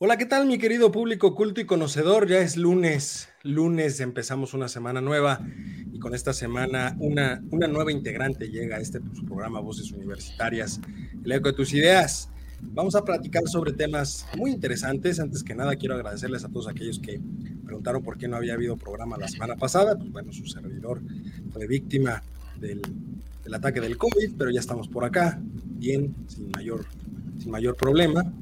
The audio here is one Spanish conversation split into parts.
Hola, ¿qué tal mi querido público culto y conocedor? Ya es lunes, lunes empezamos una semana nueva y con esta semana una, una nueva integrante llega a este su programa Voces Universitarias, el eco de tus ideas. Vamos a platicar sobre temas muy interesantes. Antes que nada, quiero agradecerles a todos aquellos que preguntaron por qué no había habido programa la semana pasada. Pues bueno, su servidor fue víctima del, del ataque del COVID, pero ya estamos por acá, bien, sin mayor, sin mayor problema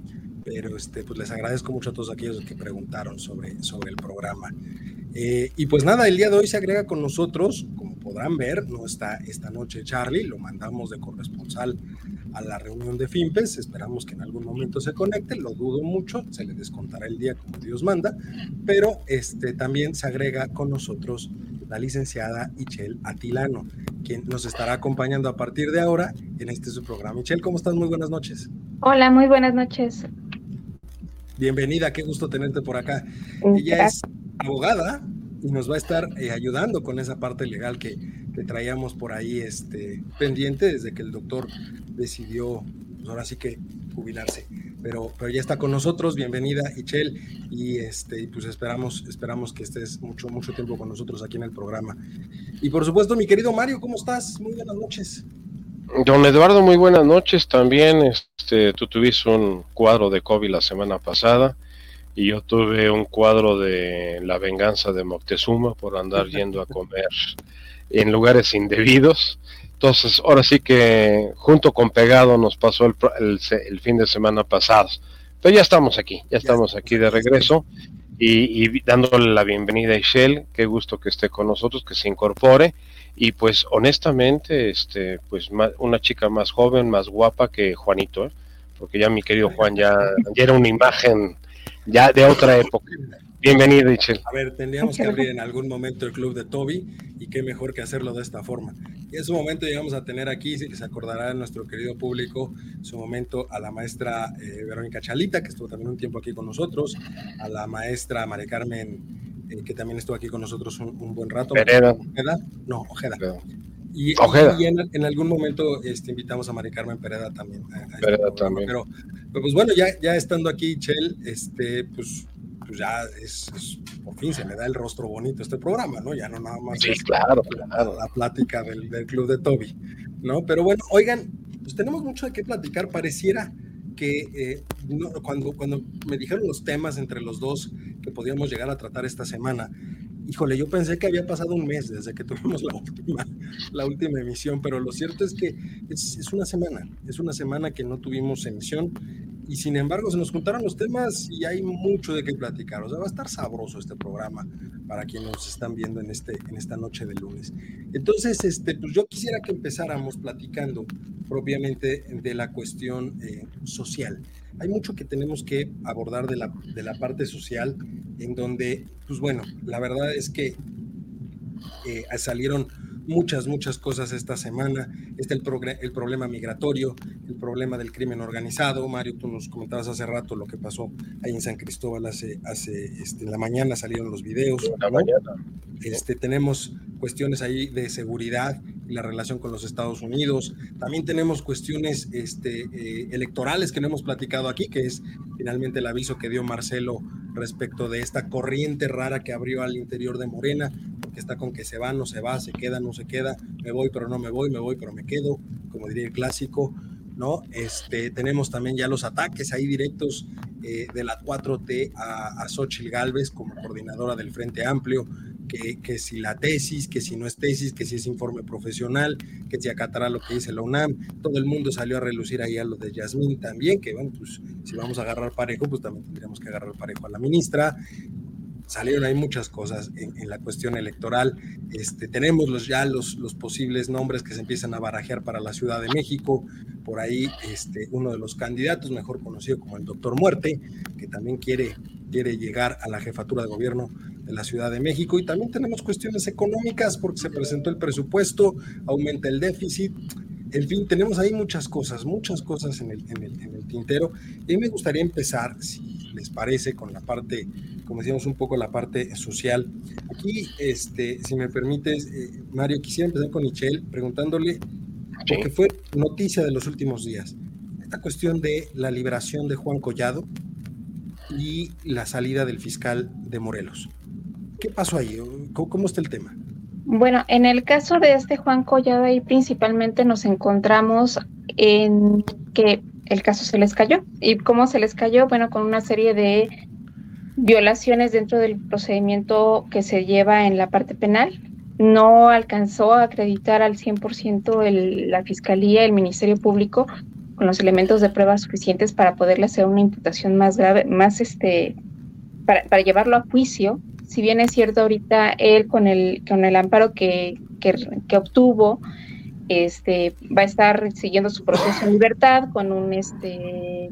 pero este, pues les agradezco mucho a todos aquellos que preguntaron sobre, sobre el programa. Eh, y pues nada, el día de hoy se agrega con nosotros, como podrán ver, no está esta noche Charlie, lo mandamos de corresponsal a la reunión de FIMPES, esperamos que en algún momento se conecte, lo dudo mucho, se le descontará el día como Dios manda, pero este, también se agrega con nosotros la licenciada Ichel Atilano, quien nos estará acompañando a partir de ahora en este su programa. Ichel, ¿cómo estás? Muy buenas noches. Hola, muy buenas noches. Bienvenida, qué gusto tenerte por acá. Ella es abogada y nos va a estar eh, ayudando con esa parte legal que, que, traíamos por ahí este, pendiente desde que el doctor decidió, pues ahora sí que jubilarse. Pero, pero ya está con nosotros, bienvenida Ichel, y este, pues esperamos, esperamos que estés mucho, mucho tiempo con nosotros aquí en el programa. Y por supuesto, mi querido Mario, ¿cómo estás? Muy buenas noches. Don Eduardo, muy buenas noches. También este, tú tuviste un cuadro de COVID la semana pasada y yo tuve un cuadro de la venganza de Moctezuma por andar yendo a comer en lugares indebidos. Entonces, ahora sí que junto con Pegado nos pasó el, el, fin de semana pasado. Pero ya estamos aquí, ya estamos aquí de regreso y, y dándole la bienvenida a Ishel. Qué gusto que esté con nosotros, que se incorpore y pues honestamente, este, pues una chica más joven, más guapa que Juanito, ¿eh? porque ya mi querido Juan ya, era una imagen ya de otra época. Bienvenido, Michelle. A ver, tendríamos que abrir en algún momento el club de Toby y qué mejor que hacerlo de esta forma. Y en su momento llegamos a tener aquí, si se acordará nuestro querido público, en su momento a la maestra eh, Verónica Chalita, que estuvo también un tiempo aquí con nosotros, a la maestra María Carmen eh, que también estuvo aquí con nosotros un, buen rato. Ojeda. No, Ojeda. Y, y en, algún momento este, invitamos a Mari Carmen Pereda también. Pereda también. Pero, pues bueno, ya, ya estando aquí, Chel, este, pues, pues ya es, por fin se me da el rostro bonito este programa, ¿no? Ya no nada más sí, claro, La, plática del, del, club de Toby, ¿no? Pero bueno, oigan, pues tenemos mucho de qué platicar, pareciera que eh, cuando, cuando me dijeron los temas entre los dos que podíamos llegar a tratar esta semana, híjole, yo pensé que había pasado un mes desde que tuvimos la última, la última emisión, pero lo cierto es que es, es, una semana, es una semana que no tuvimos emisión y sin embargo se nos juntaron los temas y hay mucho de qué platicar. O sea, va a estar sabroso este programa para quienes nos están viendo en, este, en esta noche de lunes. Entonces, este, pues yo quisiera que empezáramos platicando propiamente de la cuestión eh, social. Hay mucho que tenemos que abordar de la, de la parte social, en donde, pues bueno, la verdad es que eh, salieron muchas, muchas cosas esta semana. Está el, el problema migratorio, el problema del crimen organizado. Mario, tú nos comentabas hace rato lo que pasó ahí en San Cristóbal hace, hace este, en la mañana salieron los videos. la mañana. Este, tenemos cuestiones ahí de seguridad y la relación con los Estados Unidos. También tenemos cuestiones este, eh, electorales que no hemos platicado aquí, que es finalmente el aviso que dio Marcelo respecto de esta corriente rara que abrió al interior de Morena, porque está con que se va, no se va, se queda, no se queda, me voy, pero no me voy, me voy, pero me quedo, como diría el clásico. ¿no? Este, tenemos también ya los ataques ahí directos eh, de la 4T a, a Xochitl Galvez como coordinadora del Frente Amplio, que, que, si la tesis, que si no es tesis, que si es informe profesional, que si acatará lo que dice la UNAM, todo el mundo salió a relucir ahí a lo de Yasmín también, que bueno, pues si vamos a agarrar parejo, pues también tendríamos que agarrar parejo a la ministra, salieron ahí muchas cosas en, en, la cuestión electoral. Este, tenemos los, ya los, los, posibles nombres que se empiezan a barajear para la Ciudad de México. Por ahí este, uno de los candidatos, mejor conocido como el Doctor Muerte, que también quiere, quiere llegar a la jefatura de gobierno de la Ciudad de México. Y también tenemos cuestiones económicas porque se presentó el presupuesto, aumenta el déficit. En fin, tenemos ahí muchas cosas, muchas cosas en el, en el, en el tintero. Y me gustaría empezar, si les parece, con la parte como decíamos, un poco la parte social. Aquí, este, si me permites, eh, Mario, quisiera empezar con Michelle preguntándole, porque fue noticia de los últimos días, esta cuestión de la liberación de Juan Collado y la salida del fiscal de Morelos. ¿Qué pasó ahí? ¿Cómo, cómo está el tema? Bueno, en el caso de este Juan Collado, ahí principalmente nos encontramos en que el caso se les cayó. ¿Y cómo se les cayó? Bueno, con una serie de violaciones dentro del procedimiento que se lleva en la parte penal. No alcanzó a acreditar al 100% el, la Fiscalía, el Ministerio Público, con los elementos de prueba suficientes para poderle hacer una imputación más grave, más este, para, para llevarlo a juicio. Si bien es cierto ahorita él con el, con el amparo que, que, que obtuvo, este, va a estar siguiendo su proceso en libertad con un este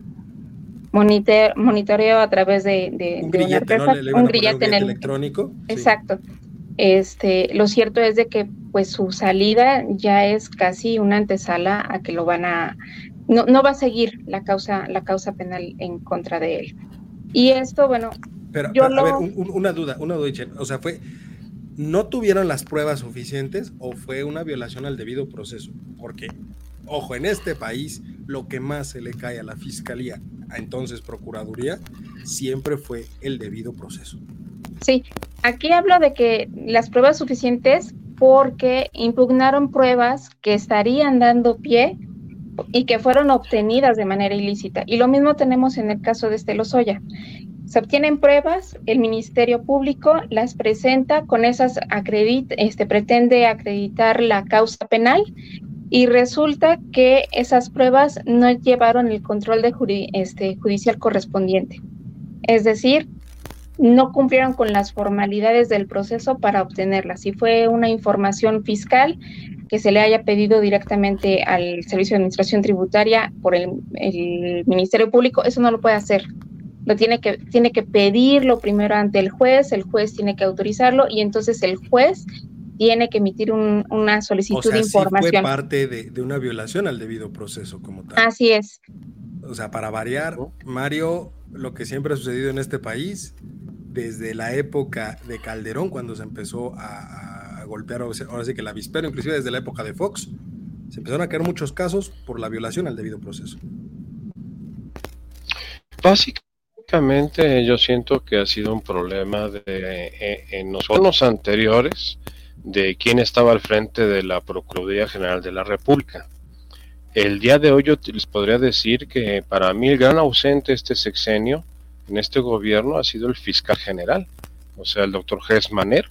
monitor, monitoreo a través de, de, un de grillete, una ¿no? Le, le un grillete en el electrónico. Exacto. Sí. Este, lo cierto es de que pues su salida ya es casi una antesala a que lo van a no, no va a seguir la causa la causa penal en contra de él. Y esto, bueno, pero, yo pero, lo... a ver, un, una duda, una duda, o sea, fue no tuvieron las pruebas suficientes o fue una violación al debido proceso, porque ojo, en este país lo que más se le cae a la fiscalía, a entonces Procuraduría, siempre fue el debido proceso. Sí, aquí hablo de que las pruebas suficientes porque impugnaron pruebas que estarían dando pie y que fueron obtenidas de manera ilícita. Y lo mismo tenemos en el caso de Estelo Soya. Se obtienen pruebas, el Ministerio Público las presenta, con esas este, pretende acreditar la causa penal y resulta que esas pruebas no llevaron el control de judi este, judicial correspondiente. Es decir, no cumplieron con las formalidades del proceso para obtenerlas. Si fue una información fiscal que se le haya pedido directamente al Servicio de Administración Tributaria por el, el Ministerio Público, eso no lo puede hacer. Lo tiene que, tiene que pedirlo primero ante el juez, el juez tiene que autorizarlo y entonces el juez tiene que emitir un, una solicitud o sea, de información. Sí fue parte de, de, una violación al debido proceso como tal. Así es. O sea, para variar, Mario, lo que siempre ha sucedido en este país, desde la época de Calderón, cuando se empezó a, a golpear, ahora sí que el avispero, inclusive desde la época de Fox, se empezaron a caer muchos casos por la violación al debido proceso. Básicamente yo siento que ha sido un problema de, eh, en los años anteriores, de quién estaba al frente de la Procuraduría General de la República. El día de hoy yo les podría decir que para mí el gran ausente este sexenio en este gobierno ha sido el fiscal general, o sea, el doctor Gess Manero.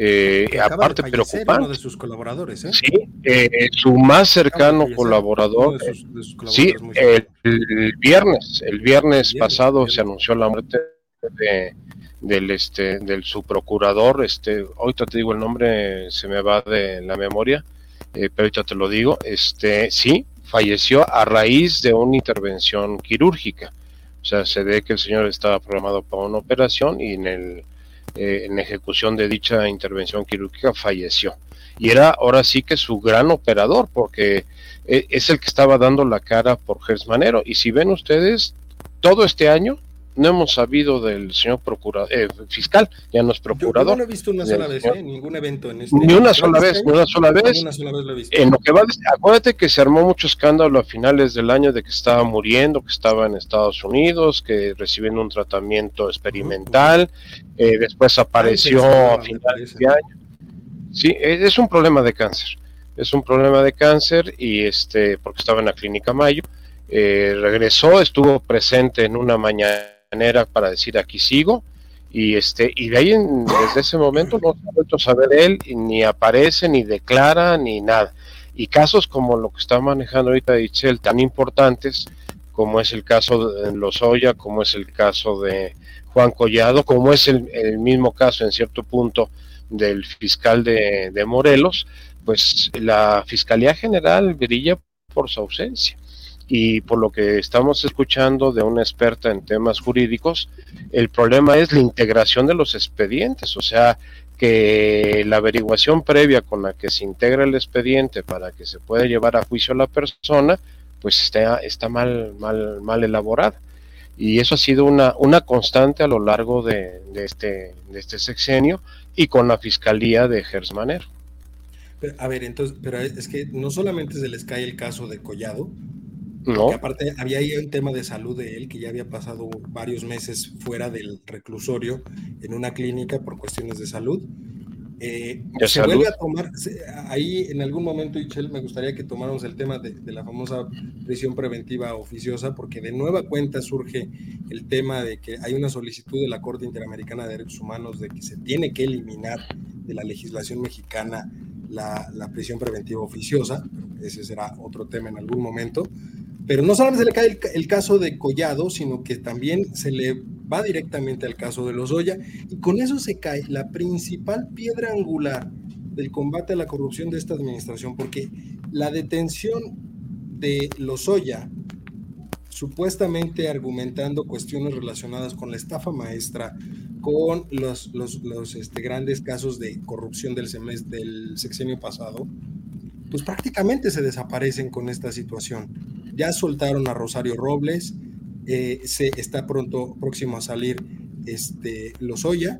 Eh, aparte preocupante. Uno de sus colaboradores, ¿eh? Sí, eh, su más cercano colaborador. De sus, de sus sí, el, el, viernes, el viernes, viernes pasado viernes. se anunció la muerte de, del este del subprocurador este ahorita te digo el nombre se me va de la memoria eh, pero ahorita te lo digo este sí falleció a raíz de una intervención quirúrgica. O sea se ve que el señor estaba programado para una operación y en el eh, en ejecución de dicha intervención quirúrgica falleció. Y era ahora sí que su gran operador porque eh, es el que estaba dando la cara por Gersmanero y si ven ustedes todo este año no hemos sabido del señor procurador, eh, fiscal, ya no es procurador. Yo, no he visto una sola vez, ¿eh? ningún evento en este. Ni una sola vez, ni una sola vez. Ni una sola vez lo he visto. En lo que va, acuérdate que se armó mucho escándalo a finales del año de que estaba muriendo, que estaba en Estados Unidos, que recibiendo un tratamiento experimental, eh, después apareció a finales de año. Sí, es un problema de cáncer. Es un problema de cáncer y este, porque estaba en la clínica Mayo eh, regresó, estuvo presente en una mañanera para decir aquí sigo y este y de ahí desde ese momento no se ha vuelto a saber él ni aparece ni declara ni nada. Y casos como lo que está manejando ahorita Dichel tan importantes como es el caso de Lozoya como es el caso de Juan Collado como es el, mismo caso en cierto punto del fiscal de Morelos pues la Fiscalía General brilla por su ausencia y por lo que estamos escuchando de una experta en temas jurídicos, el problema es la integración de los expedientes, o sea, que la averiguación previa con la que se integra el expediente para que se pueda llevar a juicio a la persona, pues está, mal, mal, mal elaborada. Y eso ha sido una, una constante a lo largo de, este, de este sexenio y con la fiscalía de Gersmanero. A ver, entonces, pero es que no solamente se les cae el caso de Collado, no. aparte había ahí un tema de salud de él, que ya había pasado varios meses fuera del reclusorio en una clínica por cuestiones de salud. Eh, se vuelve a tomar, ahí en algún momento, Ichel, me gustaría que tomáramos el tema de, de, la famosa prisión preventiva oficiosa, porque de nueva cuenta surge el tema de que hay una solicitud de la Corte Interamericana de Derechos Humanos de que se tiene que eliminar de la legislación mexicana la, la prisión preventiva oficiosa, ese será otro tema en algún momento, pero no solamente se le cae el, caso de Collado, sino que también se le va directamente al caso de Lozoya, y con eso se cae la principal piedra angular del combate a la corrupción de esta administración, porque la detención de Lozoya, supuestamente argumentando cuestiones relacionadas con la estafa maestra, con los, los, este, grandes casos de corrupción del, del sexenio pasado, pues prácticamente se desaparecen con esta situación ya soltaron a Rosario Robles, eh, se está pronto próximo a salir este Lozoya.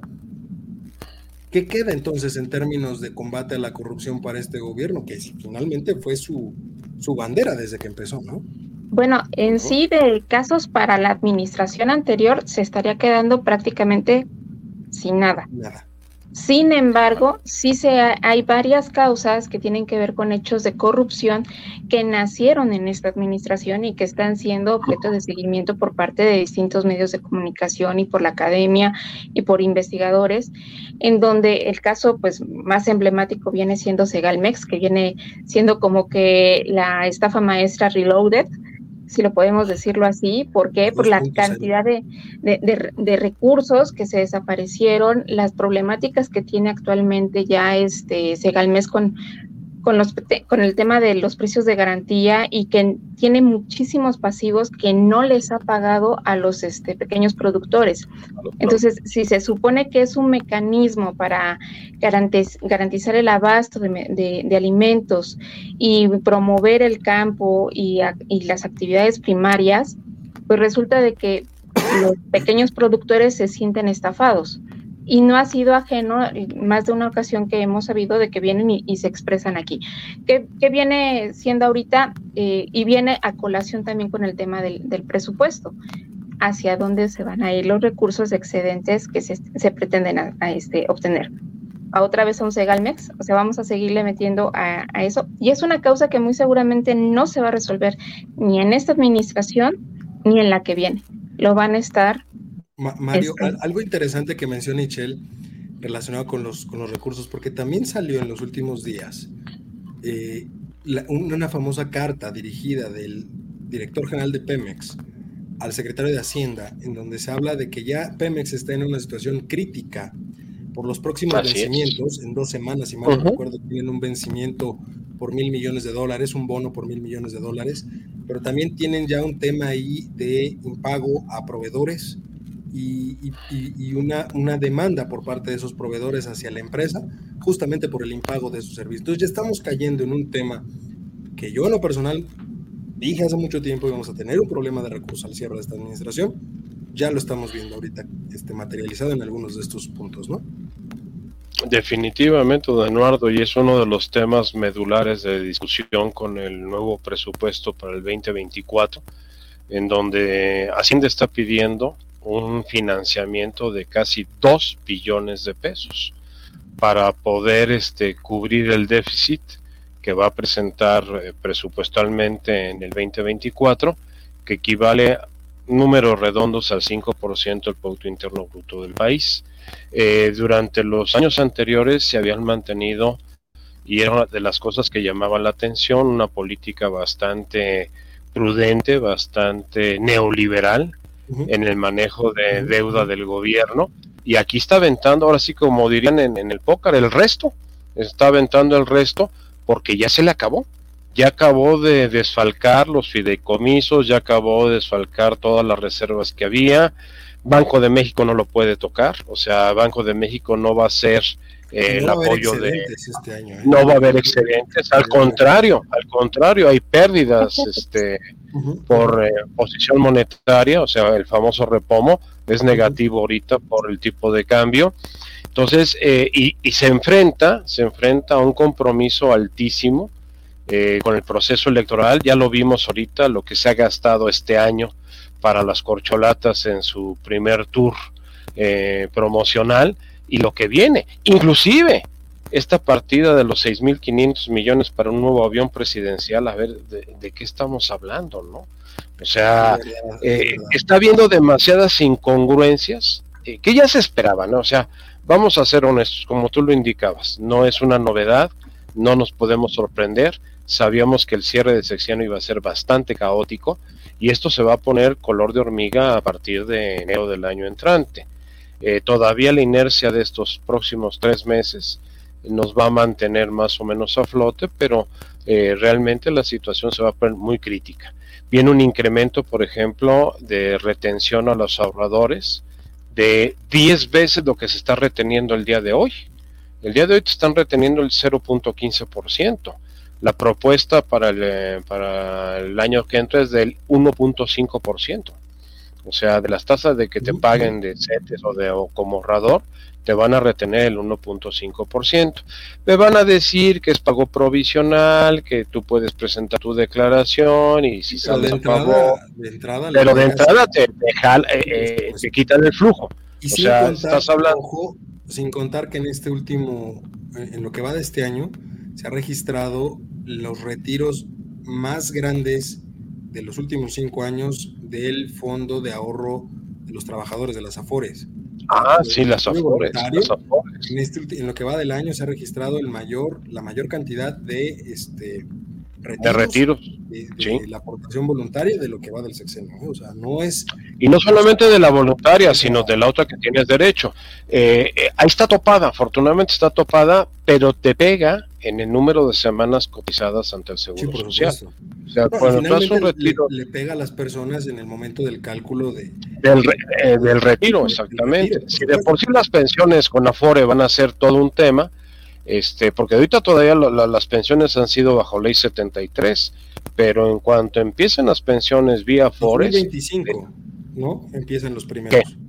¿Qué queda entonces en términos de combate a la corrupción para este gobierno? Que finalmente fue su, su bandera desde que empezó, ¿no? Bueno, en sí de casos para la administración anterior se estaría quedando prácticamente sin nada. Nada. Sin embargo, sí se hay varias causas que tienen que ver con hechos de corrupción que nacieron en esta administración y que están siendo objeto de seguimiento por parte de distintos medios de comunicación y por la academia y por investigadores, en donde el caso pues más emblemático viene siendo Segalmex, que viene siendo como que la estafa maestra Reloaded, si lo podemos decirlo así. ¿Por qué? Por la cantidad de, de, recursos que se desaparecieron, las problemáticas que tiene actualmente ya este Segalmes con, con, los, con el tema de los precios de garantía y que tiene muchísimos pasivos que no les ha pagado a los este, pequeños productores. Entonces, si se supone que es un mecanismo para garantizar el abasto de, alimentos y promover el campo y, y las actividades primarias, pues resulta de que los pequeños productores se sienten estafados y no ha sido ajeno más de una ocasión que hemos sabido de que vienen y, se expresan aquí. ¿Qué, viene siendo ahorita? Eh, y viene a colación también con el tema del, presupuesto hacia dónde se van a ir los recursos excedentes que se, pretenden a, este, obtener. A otra vez a un Segalmex, o sea, vamos a seguirle metiendo a, a, eso. Y es una causa que muy seguramente no se va a resolver ni en esta administración ni en la que viene. Lo van a estar Mario, algo interesante que menciona Michelle relacionado con los, con los recursos, porque también salió en los últimos días eh, una famosa carta dirigida del director general de Pemex al secretario de Hacienda, en donde se habla de que ya Pemex está en una situación crítica por los próximos vencimientos, en dos semanas, si mal no recuerdo, tienen un vencimiento por mil millones de dólares, un bono por mil millones de dólares, pero también tienen ya un tema ahí de impago a proveedores, y, una, una, demanda por parte de esos proveedores hacia la empresa, justamente por el impago de sus servicios. Entonces ya estamos cayendo en un tema que yo en lo personal dije hace mucho tiempo íbamos a tener un problema de recursos al cierre de esta administración. Ya lo estamos viendo ahorita este, materializado en algunos de estos puntos, ¿no? Definitivamente, Eduardo, y es uno de los temas medulares de discusión con el nuevo presupuesto para el 2024, en donde Hacienda está pidiendo un financiamiento de casi 2 billones de pesos para poder este, cubrir el déficit que va a presentar eh, presupuestalmente en el 2024 que equivale números redondos al 5% del Producto Interno Bruto del país. Eh, durante los años anteriores se habían mantenido, y era una de las cosas que llamaban la atención, una política bastante prudente, bastante neoliberal en el manejo de deuda del gobierno. Y aquí está aventando, ahora sí como dirían en, en el póker, el resto. Está aventando el resto porque ya se le acabó ya acabó de desfalcar los fideicomisos, ya acabó de desfalcar todas las reservas que había. Banco de México no lo puede tocar, o sea, Banco de México no va a ser eh, el apoyo de... Este ¿eh? No va a haber excedentes, al contrario, al contrario, hay pérdidas este, por eh, posición monetaria, o sea, el famoso repomo es negativo ahorita por el tipo de cambio. Entonces, y, y se enfrenta, se enfrenta a un compromiso altísimo eh, con el proceso electoral. Ya lo vimos ahorita, lo que se ha gastado este año para las corcholatas en su primer tour eh, promocional y lo que viene. Inclusive esta partida de los 6.500 millones para un nuevo avión presidencial, a ver, ¿de, qué estamos hablando? no O sea, eh, está habiendo demasiadas incongruencias que ya se esperaban, ¿no? O sea, vamos a ser honestos, como tú lo indicabas, no es una novedad, no nos podemos sorprender, sabíamos que el cierre de sección iba a ser bastante caótico y esto se va a poner color de hormiga a partir de enero del año entrante. Eh, todavía la inercia de estos próximos tres meses nos va a mantener más o menos a flote, pero eh, realmente la situación se va a poner muy crítica. Viene un incremento, por ejemplo, de retención a los ahorradores de 10 veces lo que se está reteniendo el día de hoy. El día de hoy te están reteniendo el 0.15%. La propuesta para el, eh, para el año que entra es del 1.5%. O sea, de las tasas de que te paguen de CETES o de o como ahorrador, te van a retener el 1.5%. Me van a decir que es pago provisional, que tú puedes presentar tu declaración y si sales a pago. pero de entrada te, eh, eh, te quitan el flujo. Y o sea, estás hablando. sin contar que en este último, en lo que va de este año, se ha registrado los retiros más grandes de los últimos cinco años del Fondo de Ahorro de los Trabajadores de las Afores. Ah, sí, las Afores. Este en, lo que va del año se ha registrado el mayor, la mayor cantidad de este, de retiros. De, la aportación voluntaria de lo que va del sexenio. O sea, no es. Y no solamente de la voluntaria, sino de la otra que tienes derecho. Eh, eh, ahí está topada, afortunadamente está topada, pero te pega en el número de semanas cotizadas ante el Seguro Social. O sea, cuando un retiro. Le, pega a las personas en el momento del cálculo de. Del, eh, del retiro, exactamente. si de por sí las pensiones con Afore van a ser todo un tema este, porque ahorita todavía las pensiones han sido bajo ley 73, pero en cuanto empiecen las pensiones vía Forest. 2025, ¿no? Empiezan los primeros. ¿Qué?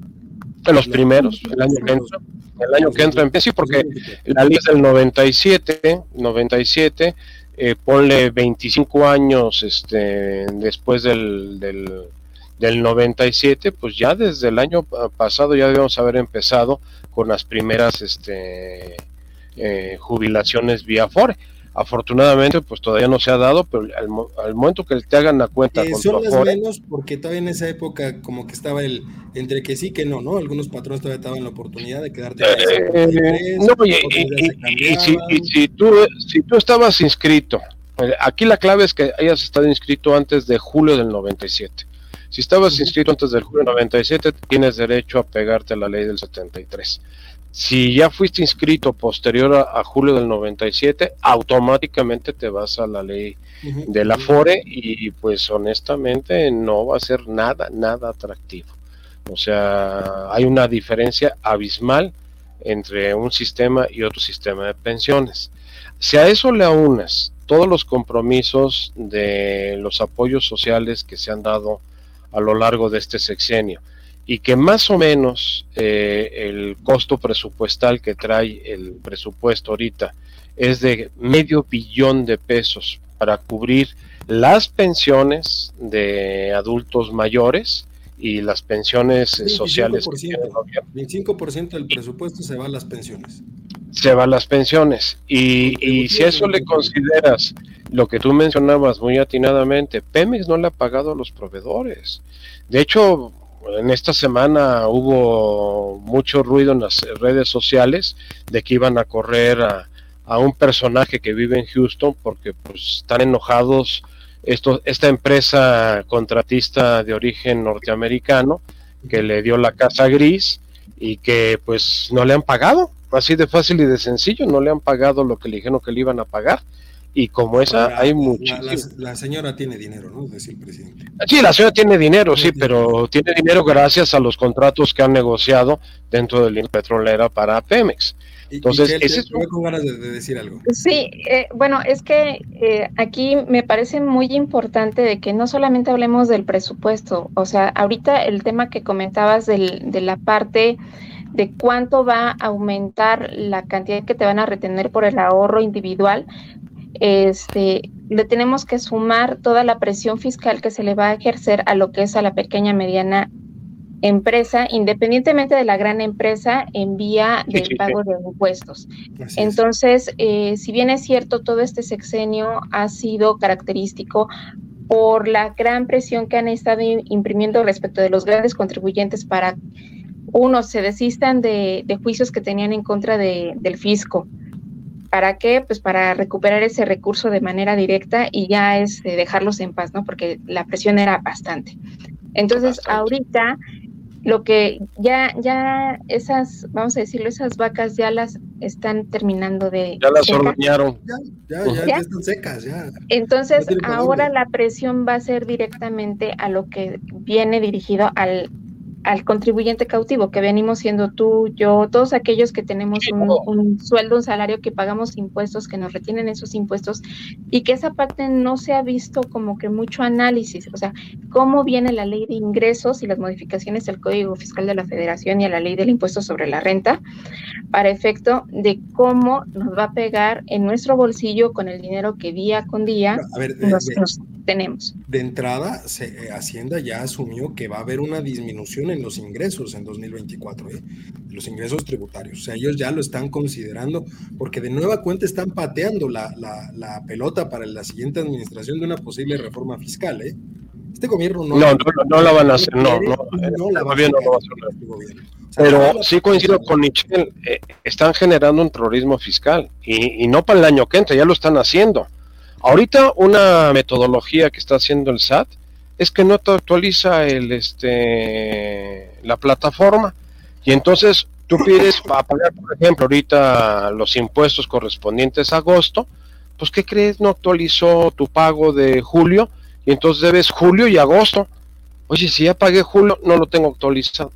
Los primeros, el año que entra. El año que entra empieza, porque la ley es del 97, 97, eh, ponle 25 años este, después del, del, del 97, pues ya desde el año pasado ya debemos haber empezado con las primeras este, eh, jubilaciones vía FORE. Afortunadamente, pues todavía no se ha dado, pero al, momento que te hagan la cuenta eh, son las menos porque todavía en esa época como que estaba el entre que sí que no, ¿no? Algunos patrones todavía estaban la oportunidad de quedarte. Eh, no, y, y, si, tú, si tú estabas inscrito, aquí la clave es que hayas estado inscrito antes de julio del 97. Si estabas inscrito antes del julio del 97, tienes derecho a pegarte a la ley del 73. Si ya fuiste inscrito posterior a, julio del 97, automáticamente te vas a la ley de la FORE y pues honestamente no va a ser nada, nada atractivo. O sea, hay una diferencia abismal entre un sistema y otro sistema de pensiones. Si a eso le aunas todos los compromisos de los apoyos sociales que se han dado a lo largo de este sexenio, y que más o menos eh, el costo presupuestal que trae el presupuesto ahorita es de medio billón de pesos para cubrir las pensiones de adultos mayores y las pensiones sociales. Que 25% del presupuesto se va a las pensiones. se van las pensiones. Y, y si eso le consideras lo que tú mencionabas muy atinadamente, Pemex no le ha pagado a los proveedores. De hecho, en esta semana hubo mucho ruido en las redes sociales de que iban a correr a, un personaje que vive en Houston porque pues, están enojados esto, esta empresa contratista de origen norteamericano que le dio la casa gris y que pues no le han pagado, así de fácil y de sencillo, no le han pagado lo que le dijeron que le iban a pagar y como esa hay muchísimas. La, señora tiene dinero, ¿no? Decía el presidente. Sí, la señora tiene dinero, sí, pero tiene dinero gracias a los contratos que han negociado dentro de la petrolera para Pemex. Entonces, ese es... con ganas de, decir algo. Sí, eh, bueno, es que eh, aquí me parece muy importante de que no solamente hablemos del presupuesto, o sea, ahorita el tema que comentabas del, de la parte de cuánto va a aumentar la cantidad que te van a retener por el ahorro individual, este, le tenemos que sumar toda la presión fiscal que se le va a ejercer a lo que es a la pequeña mediana empresa, independientemente de la gran empresa, en vía del pago de impuestos. Entonces, eh, si bien es cierto, todo este sexenio ha sido característico por la gran presión que han estado imprimiendo respecto de los grandes contribuyentes para, uno, se desistan de, juicios que tenían en contra del fisco, ¿Para qué? Pues para recuperar ese recurso de manera directa y ya es dejarlos en paz, ¿no? Porque la presión era bastante. Entonces, ahorita lo que ya, ya esas, vamos a decirlo, esas vacas ya las están terminando de. Ya las ordeñaron. Ya, ya, ya, están secas, ya. Entonces, ahora la presión va a ser directamente a lo que viene dirigido al al contribuyente cautivo, que venimos siendo tú, yo, todos aquellos que tenemos un, sueldo, un salario, que pagamos impuestos, que nos retienen esos impuestos, y que esa parte no se ha visto como que mucho análisis, o sea, cómo viene la ley de ingresos y las modificaciones del Código Fiscal de la Federación y a la ley del impuesto sobre la renta, para efecto de cómo nos va a pegar en nuestro bolsillo con el dinero que día con día nos, tenemos. De entrada, eh, Hacienda ya asumió que va a haber una disminución en los ingresos en 2024, ¿eh? los ingresos tributarios. O sea, ellos ya lo están considerando porque de nueva cuenta están pateando la, la, pelota para la siguiente administración de una posible reforma fiscal. ¿eh? Este gobierno no... No, no, la van a hacer, no, no, no, la va a hacer. Este Pero sí coincido con Michelle, eh, están generando un terrorismo fiscal y, y no para el año que entra, ya lo están haciendo. Ahorita una metodología que está haciendo el SAT es que no te actualiza el este la plataforma. Y entonces tú pides para pagar por ejemplo ahorita los impuestos correspondientes a agosto pues qué crees no actualizó tu pago de julio y entonces debes julio y agosto. Oye si ya pagué julio no lo tengo actualizado.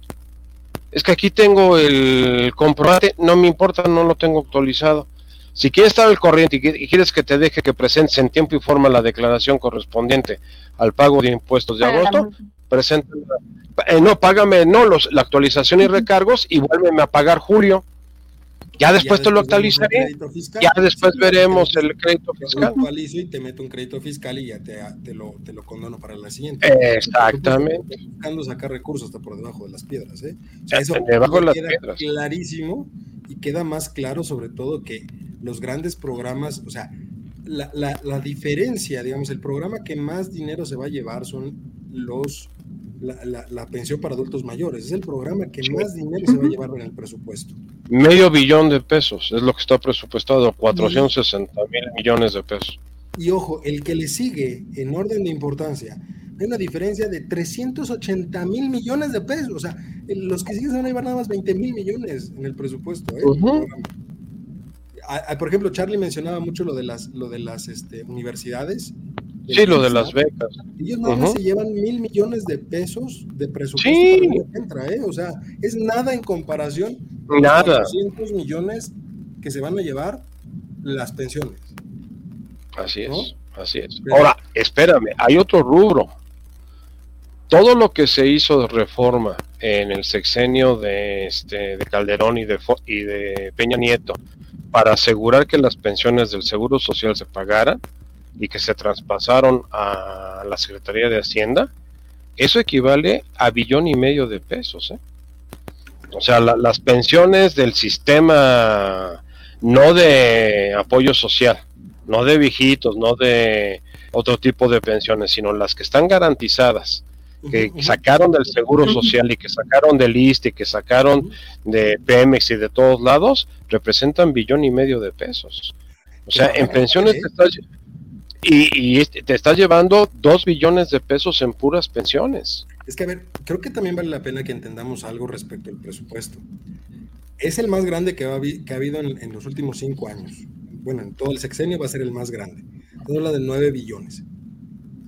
Es que aquí tengo el comprobante no me importa no lo tengo actualizado. Si quieres estar al corriente y quieres que te deje que presentes en tiempo y forma la declaración correspondiente al pago de impuestos de agosto, presenta, eh, no, págame, no, los, la actualización y recargos y vuélveme a pagar julio. Ya después, te lo actualizaré. ya después veremos el crédito fiscal. y te meto un crédito fiscal y ya te, lo, te lo condono para la siguiente. Exactamente. Buscando sacar recursos hasta por debajo de las piedras. ¿eh? eso debajo de las queda clarísimo y queda más claro sobre todo que los grandes programas, o sea, la, la, diferencia, digamos, el programa que más dinero se va a llevar son los la, la, pensión para adultos mayores. Es el programa que más dinero se va a llevar en el presupuesto. Medio billón de pesos es lo que está presupuestado, 460 mil millones de pesos. Y ojo, el que le sigue en orden de importancia, hay una diferencia de 380 mil millones de pesos. O sea, los que siguen se van a llevar nada más 20 mil millones en el presupuesto. ¿eh? Por ejemplo, Charlie mencionaba mucho lo de las, lo de las este, universidades. Sí, lo de las becas. Ellos nada se llevan mil millones de pesos de presupuesto sí. que entra, ¿eh? O sea, es nada en comparación nada. los 200 millones que se van a llevar las pensiones. Así es, así es. Ahora, espérame, hay otro rubro. Todo lo que se hizo de reforma en el sexenio de, este, de Calderón y de, y de Peña Nieto, para asegurar que las pensiones del Seguro Social se pagaran y que se traspasaron a la Secretaría de Hacienda, eso equivale a billón y medio de pesos. ¿eh? O sea, las pensiones del sistema no de apoyo social, no de viejitos, no de otro tipo de pensiones, sino las que están garantizadas, que sacaron del Seguro Social y que sacaron del ISTE, que sacaron de Pemex y de todos lados, representan billón y medio de pesos. O sea, en pensiones te estás, y, y, te estás llevando dos billones de pesos en puras pensiones. Es que, a ver, creo que también vale la pena que entendamos algo respecto al presupuesto. Es el más grande que, ha, que ha habido en, los últimos cinco años. Bueno, en todo el sexenio va a ser el más grande. Todo la de nueve billones.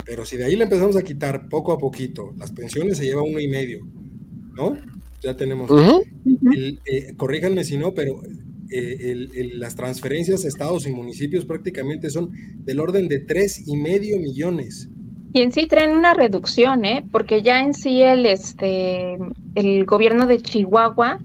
Pero si de ahí le empezamos a quitar poco a poquito, las pensiones se lleva uno y medio, ¿no? Ya tenemos. Eh, corríjanme si no, pero eh, las transferencias a estados y municipios prácticamente son del orden de tres y medio millones. Y en sí traen una reducción, ¿eh? porque ya en sí el, este, el gobierno de Chihuahua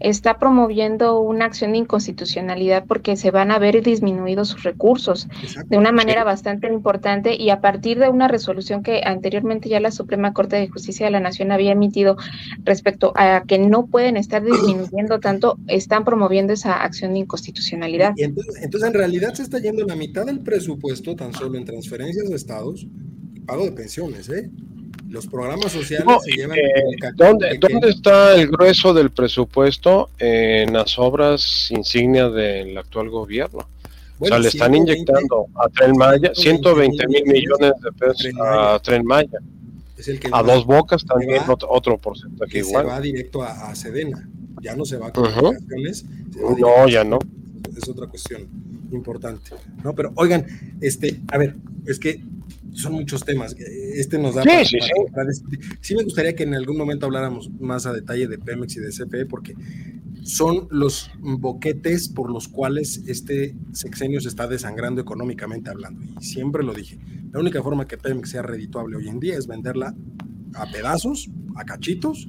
está promoviendo una acción de inconstitucionalidad porque se van a ver disminuidos sus recursos de una manera bastante importante y a partir de una resolución que anteriormente ya la Suprema Corte de Justicia de la Nación había emitido respecto a que no pueden estar disminuyendo tanto, están promoviendo esa acción de inconstitucionalidad. entonces, entonces en realidad se está yendo la mitad del presupuesto tan solo en transferencias de estados pago de pensiones, ¿eh? Los programas sociales se llevan. Eh, ¿dónde, ¿Dónde está el grueso del presupuesto en las obras insignia del actual gobierno? o sea, le están inyectando a Tren Maya 120 mil millones de pesos a Tren Maya. a dos bocas también otro, porcentaje igual. Se va directo a, Sedena. Ya no se va con uh No, ya no. Es otra cuestión importante. No, pero oigan, este, a ver, es que son muchos temas. Este nos da sí, sí, sí. me gustaría que en algún momento habláramos más a detalle de Pemex y de CFE, porque son los boquetes por los cuales este sexenio se está desangrando económicamente hablando. Y siempre lo dije. La única forma que Pemex sea redituable hoy en día es venderla a pedazos, a cachitos,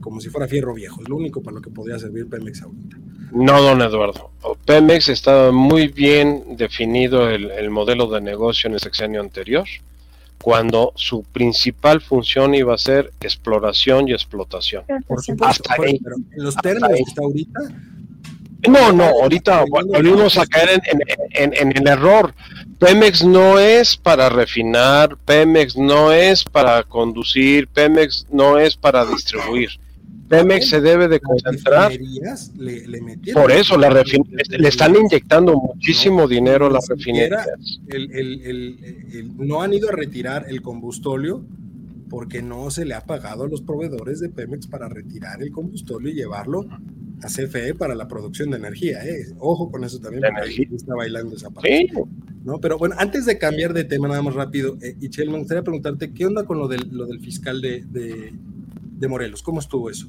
como si fuera fierro viejo. Es lo único para lo que podría servir Pemex ahorita. No, don Eduardo. Pemex estaba muy bien definido el, modelo de negocio en el sexenio anterior, cuando su principal función iba a ser exploración y explotación. Por supuesto, pero en los términos que está ahorita. No, no, ahorita volvimos a caer en, en, el error. Pemex no es para refinar, Pemex no es para conducir, Pemex no es para distribuir. Pemex se debe de concentrar. por eso la le están inyectando muchísimo dinero a las refinerías. no han ido a retirar el combustóleo porque no se le ha pagado a los proveedores de Pemex para retirar el combustóleo y llevarlo a CFE para la producción de energía. ¿eh? Ojo con eso también, porque está bailando esa parte. ¿no? Pero bueno, antes de cambiar de tema, nada más rápido, eh, Ichel, me gustaría preguntarte, ¿qué onda con lo del, lo del fiscal de, de Morelos. ¿Cómo estuvo eso?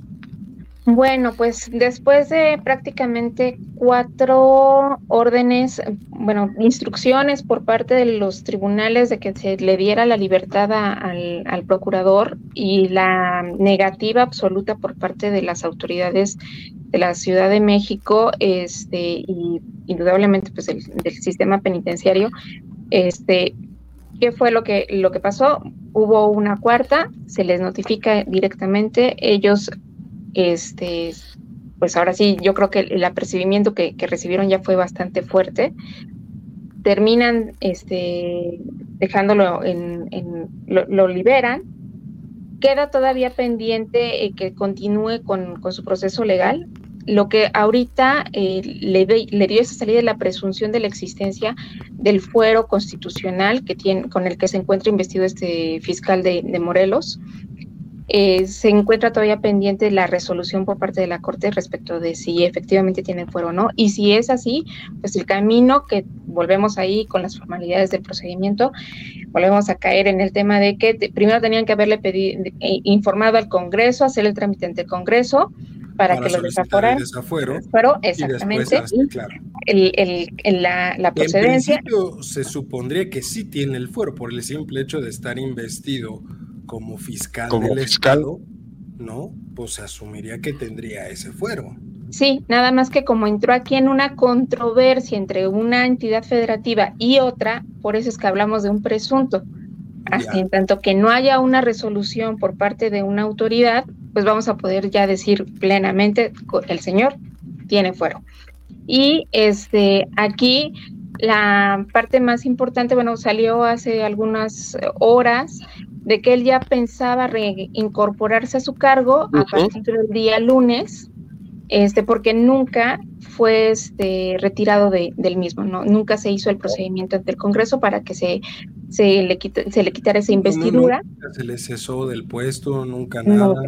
Bueno, pues después de prácticamente cuatro órdenes, bueno, instrucciones por parte de los tribunales de que se le diera la libertad al, al, procurador y la negativa absoluta por parte de las autoridades de la Ciudad de México, este, y indudablemente pues del sistema penitenciario, este, ¿Qué fue lo que, lo que pasó? Hubo una cuarta, se les notifica directamente, ellos, este, pues ahora sí, yo creo que el apercibimiento que, recibieron ya fue bastante fuerte. Terminan este, dejándolo en, lo, liberan. Queda todavía pendiente eh, que continúe con, con su proceso legal lo que ahorita eh, le, dio esa salida de la presunción de la existencia del fuero constitucional que tiene, con el que se encuentra investido este fiscal de, Morelos. Eh, se encuentra todavía pendiente la resolución por parte de la Corte respecto de si efectivamente tiene fuero o no. Y si es así, pues el camino que volvemos ahí con las formalidades del procedimiento, volvemos a caer en el tema de que primero tenían que haberle pedido, eh, informado al Congreso, hacer el trámite ante el Congreso, para, que lo desaforen. Pero exactamente. El, la, procedencia. En principio se supondría que sí tiene el fuero por el simple hecho de estar investido como fiscal del Estado, ¿no? Pues se asumiría que tendría ese fuero. Sí, nada más que como entró aquí en una controversia entre una entidad federativa y otra, por eso es que hablamos de un presunto. Así, en tanto que no haya una resolución por parte de una autoridad, pues vamos a poder ya decir plenamente, el señor tiene fuero. Y este, aquí la parte más importante, bueno, salió hace algunas horas de que él ya pensaba reincorporarse a su cargo a partir del día lunes, este, porque nunca fue este, retirado de, del mismo, ¿no? Nunca se hizo el procedimiento ante el Congreso para que se, se, le, se le quitara esa investidura. nunca se le cesó del puesto, nunca nada.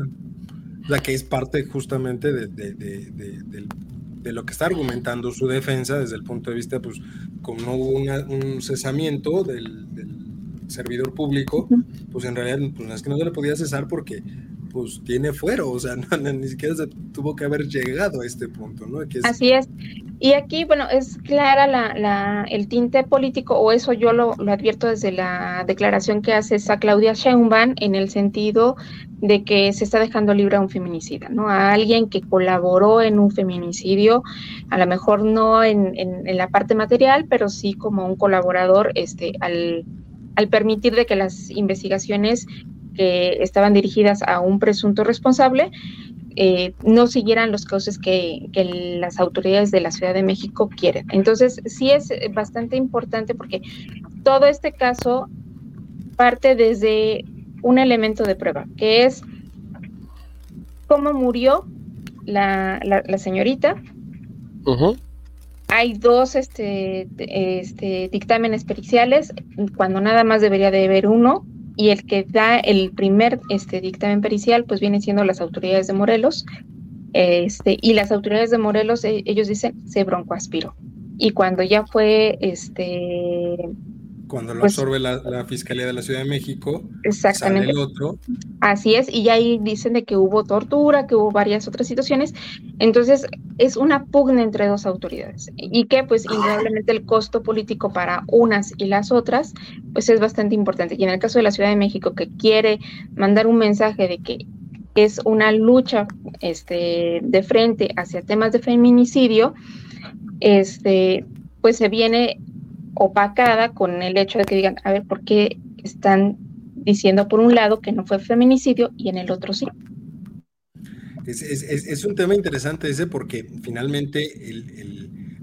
La que es parte justamente de, de, de, lo que está argumentando su defensa desde el punto de vista, pues, como no hubo un cesamiento del, servidor público, pues en realidad pues, es que no se le podía cesar porque pues tiene fuero, o sea, ni siquiera se tuvo que haber llegado a este punto, ¿no? Así es. Y aquí, bueno, es clara la, el tinte político, o eso yo lo, advierto desde la declaración que hace esa Claudia Sheinbaum, en el sentido de que se está dejando libre a un feminicida, ¿no? A alguien que colaboró en un feminicidio, a lo mejor no en, en, la parte material, pero sí como un colaborador este, al, al permitir de que las investigaciones que estaban dirigidas a un presunto responsable eh, no siguieran los cauces que, las autoridades de la Ciudad de México quieren. Entonces, sí es bastante importante porque todo este caso parte desde un elemento de prueba, que es cómo murió la, señorita. Hay dos este, este, dictámenes periciales, cuando nada más debería de haber uno, y el que da el primer este, dictamen pericial, pues vienen siendo las autoridades de Morelos, este, y las autoridades de Morelos, e, ellos dicen, se broncoaspiró. Y cuando ya fue este cuando lo pues absorbe la, Fiscalía de la Ciudad de México, exactamente. sale el otro. Así es, y ya ahí dicen de que hubo tortura, que hubo varias otras situaciones. Entonces, es una pugna entre dos autoridades. Y que, pues, indudablemente el costo político para unas y las otras, pues es bastante importante. Y en el caso de la Ciudad de México, que quiere mandar un mensaje de que es una lucha este, de frente hacia temas de feminicidio, este, pues se viene opacada con el hecho de que digan, a ver, ¿por qué están diciendo por un lado que no fue feminicidio y en el otro sí? Es, un tema interesante ese porque finalmente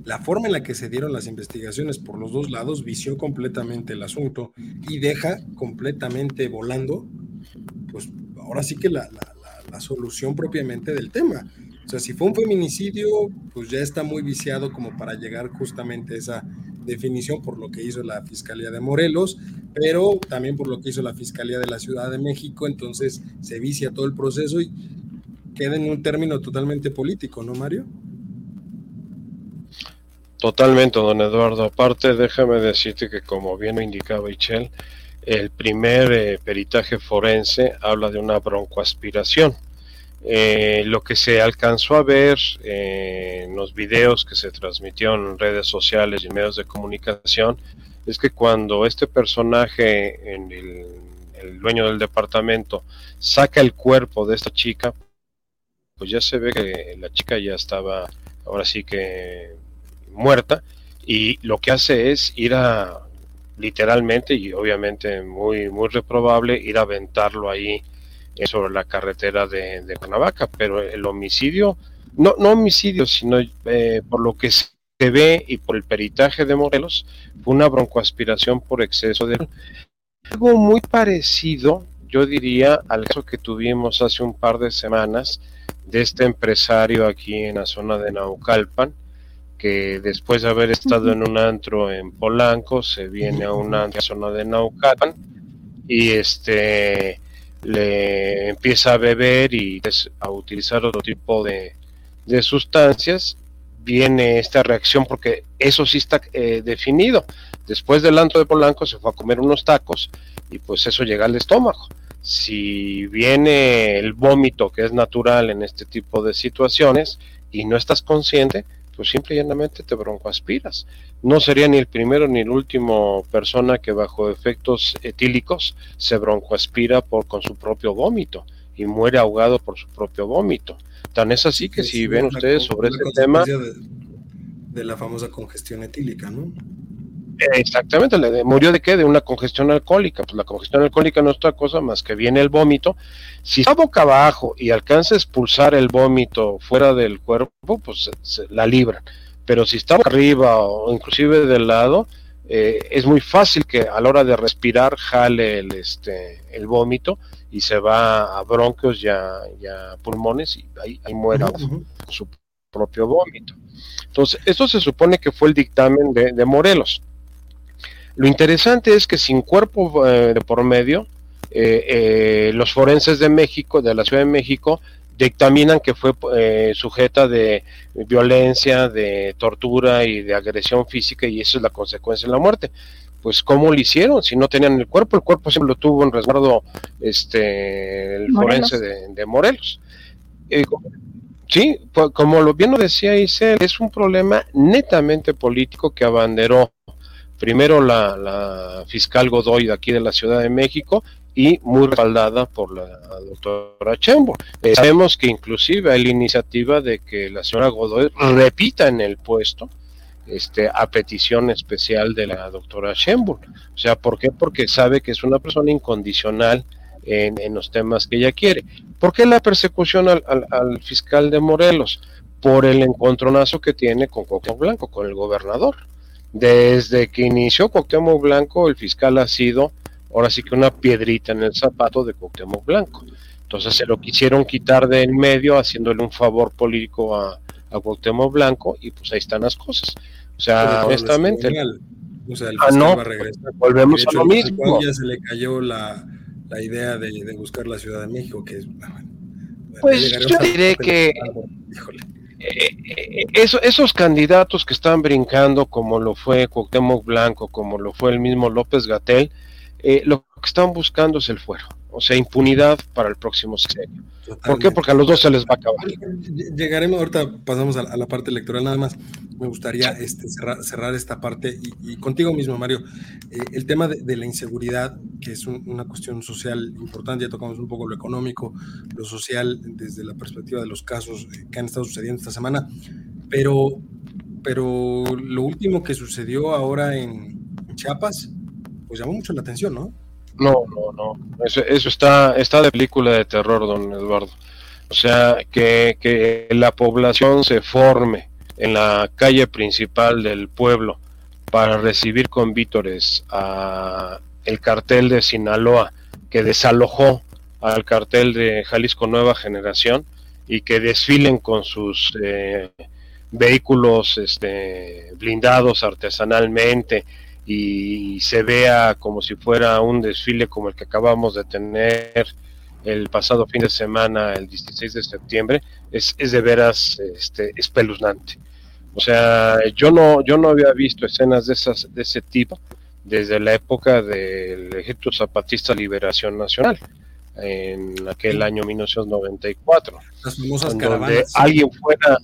la forma en la que se dieron las investigaciones por los dos lados vició completamente el asunto y deja completamente volando, pues ahora sí que la, la solución propiamente del tema. O sea, si fue un feminicidio, pues ya está muy viciado como para llegar justamente a esa definición por lo que hizo la Fiscalía de Morelos, pero también por lo que hizo la Fiscalía de la Ciudad de México, entonces se vicia todo el proceso y queda en un término totalmente político, ¿no, Mario? Totalmente, don Eduardo. Aparte, déjame decirte que como bien lo indicaba Ichel, el primer eh, peritaje forense habla de una broncoaspiración eh, lo que se alcanzó a ver eh, en los videos que se transmitieron en redes sociales y medios de comunicación es que cuando este personaje, en el, dueño del departamento, saca el cuerpo de esta chica, pues ya se ve que la chica ya estaba ahora sí que muerta y lo que hace es ir a literalmente y obviamente muy muy reprobable ir a aventarlo ahí sobre la carretera de, de Cuernavaca, pero el homicidio, no, no homicidio, sino eh, por lo que se ve y por el peritaje de Morelos, fue una broncoaspiración por exceso de... Algo muy parecido, yo diría, al caso que tuvimos hace un par de semanas de este empresario aquí en la zona de Naucalpan, que después de haber estado en un antro en Polanco, se viene a una zona de Naucalpan y este le empieza a beber y a utilizar otro tipo de, sustancias, viene esta reacción porque eso sí está eh, definido. Después del antro de Polanco se fue a comer unos tacos y pues eso llega al estómago. Si viene el vómito que es natural en este tipo de situaciones y no estás consciente, pues simple y llanamente te broncoaspiras. No sería ni el primero ni el último persona que bajo efectos etílicos se broncoaspira por, con su propio vómito y muere ahogado por su propio vómito. Tan es así que si ven ustedes sobre este tema... de la famosa congestión etílica, ¿no? Exactamente, le murió de qué? De una congestión alcohólica. Pues la congestión alcohólica no es otra cosa más que viene el vómito. Si está boca abajo y alcanza a expulsar el vómito fuera del cuerpo, pues se, la libran. pero si estamos arriba o inclusive del lado, eh, es muy fácil que a la hora de respirar jale el, este, el vómito y se va a bronquios y a, pulmones y ahí, muera su propio vómito. Entonces, esto se supone que fue el dictamen de, Morelos. Lo interesante es que sin cuerpo eh, de por medio, eh, los forenses de México, de la Ciudad de México, dictaminan que fue eh, sujeta de violencia, de tortura y de agresión física y eso es la consecuencia de la muerte. Pues cómo lo hicieron si no tenían el cuerpo, el cuerpo siempre lo tuvo en resguardo este el forense de, Morelos. Eh, sí, pues, como lo bien lo decía Isel, es un problema netamente político que abanderó primero la, la fiscal Godoy de aquí de la Ciudad de México y muy respaldada por la doctora Chembo. Eh, sabemos que inclusive hay la iniciativa de que la señora Godoy repita en el puesto este, a petición especial de la doctora Sheinbaum. O sea, ¿por qué? Porque sabe que es una persona incondicional en, los temas que ella quiere. ¿Por qué la persecución al, fiscal de Morelos? Por el encontronazo que tiene con Cuauhtémoc Blanco, con el gobernador. Desde que inició Cuauhtémoc Blanco, el fiscal ha sido ahora sí que una piedrita en el zapato de Cuauhtémoc Blanco. Entonces se lo quisieron quitar de en medio, haciéndole un favor político a, a Cuauhtémoc Blanco, y pues ahí están las cosas. O sea, honestamente. O sea, el ah, no, va a regresar. volvemos a lo mismo. Ya se le cayó la, la idea de, de, buscar la Ciudad de México, que es. pues yo diré que. Eh, esos candidatos que están brincando, como lo fue Cuauhtémoc Blanco, como lo fue el mismo López Gatel, eh, lo que están buscando es el fuero, o sea, impunidad para el próximo sexenio. ¿Por qué? Porque a los dos se les va a acabar. Llegaremos, ahorita pasamos a, la parte electoral, nada más me gustaría este, cerrar, esta parte y, contigo mismo, Mario, eh, el tema de, la inseguridad, que es una cuestión social importante, ya tocamos un poco lo económico, lo social, desde la perspectiva de los casos eh, que han estado sucediendo esta semana, pero, pero lo último que sucedió ahora en Chiapas, pues llamó mucho la atención, ¿no? No, no, no. Eso, está, está de película de terror, don Eduardo. O sea, que, que la población se forme en la calle principal del pueblo para recibir con vítores a el cartel de Sinaloa que desalojó al cartel de Jalisco Nueva Generación y que desfilen con sus eh, vehículos este, blindados artesanalmente y se vea como si fuera un desfile como el que acabamos de tener el pasado fin de semana, el 16 de septiembre, es, es de veras este, espeluznante. O sea, yo no, yo no había visto escenas de, esas, de ese tipo desde la época del Ejército Zapatista Liberación Nacional, en aquel año 1994. Las famosas donde alguien fuera,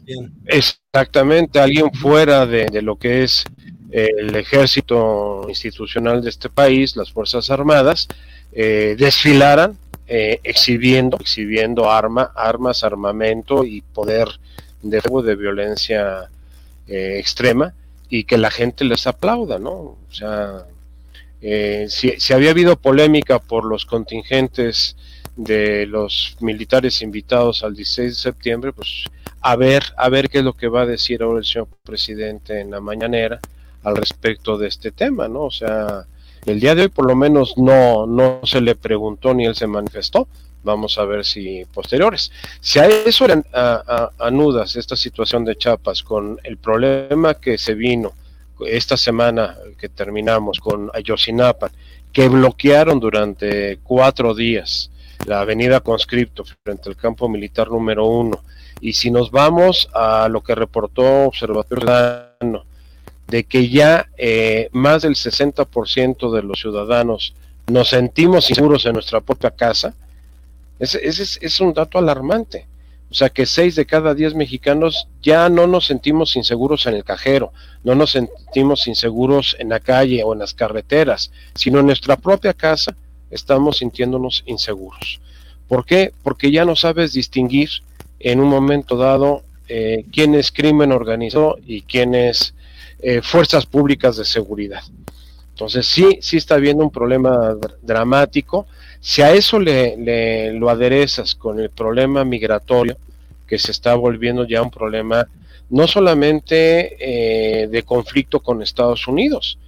exactamente, alguien fuera de, de lo que es el ejército institucional de este país, las Fuerzas Armadas, eh, desfilaran eh, exhibiendo, exhibiendo arma, armas, armamento y poder de de violencia eh, extrema y que la gente les aplauda, ¿no? O sea, si, si, había habido polémica por los contingentes de los militares invitados al 16 de septiembre, pues a ver, a ver qué es lo que va a decir ahora el señor presidente en la mañanera al respecto de este tema, ¿no? O sea, el día de hoy por lo menos no, no se le preguntó ni él se manifestó. Vamos a ver si posteriores. Si a eso anudas esta situación de Chiapas con el problema que se vino esta semana que terminamos con Ayotzinapa, que bloquearon durante cuatro días la avenida Conscripto frente al campo militar número uno. Y si nos vamos a lo que reportó Observatorio de que ya eh, más del 60% de los ciudadanos nos sentimos inseguros en nuestra propia casa, ese, es, un dato alarmante. O sea que 6 de cada 10 mexicanos ya no nos sentimos inseguros en el cajero, no nos sentimos inseguros en la calle o en las carreteras, sino en nuestra propia casa estamos sintiéndonos inseguros. ¿Por qué? Porque ya no sabes distinguir en un momento dado eh, quién es crimen organizado y quién es eh, fuerzas públicas de seguridad. Entonces sí, sí está habiendo un problema dramático. Si a eso le, lo aderezas con el problema migratorio, que se está volviendo ya un problema no solamente eh, de conflicto con Estados Unidos.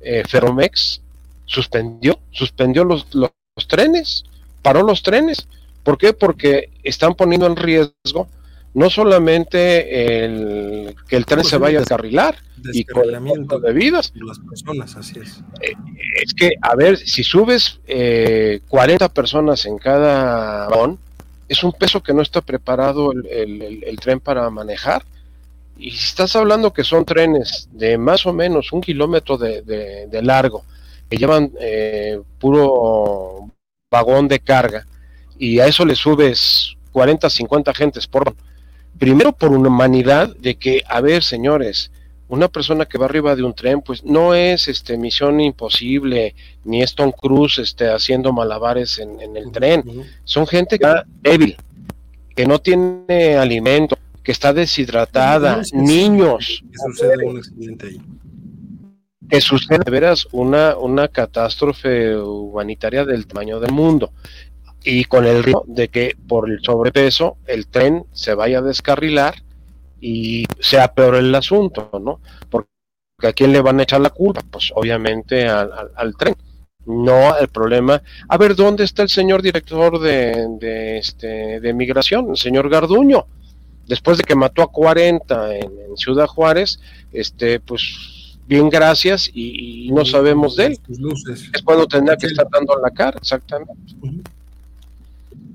Eh, Ferromex suspendió, suspendió los, los, trenes, paró los trenes. ¿Por qué? Porque están poniendo en riesgo no solamente el, que el tren se vaya a descarrilar y con de vidas. las personas, así es. Eh, es que, a ver, si subes 40 personas en cada vagón, es un peso que no está preparado el, tren para manejar. Y si estás hablando que son trenes de más o menos un kilómetro de, largo, que llevan eh, puro vagón de carga, y a eso le subes 40, 50 gentes por... Primero por una humanidad de que, a ver, señores, una persona que va arriba de un tren, pues no es este misión imposible, ni es Tom Cruise este, haciendo malabares en, el tren. Son gente que está débil, que no tiene alimento, que está deshidratada, niños. Que sucede un accidente ahí. Que sucede de veras una, una catástrofe humanitaria del tamaño del mundo. Y con el riesgo de que por el sobrepeso el tren se vaya a descarrilar y sea peor el asunto, ¿no? Porque a quién le van a echar la culpa, pues obviamente al, tren. No el problema. A ver, ¿dónde está el señor director de, de, este, de migración, el señor Garduño? Después de que mató a 40 en, Ciudad Juárez, este, pues bien gracias y, no sabemos de él. Es cuando tendrá que estar dando la cara, exactamente.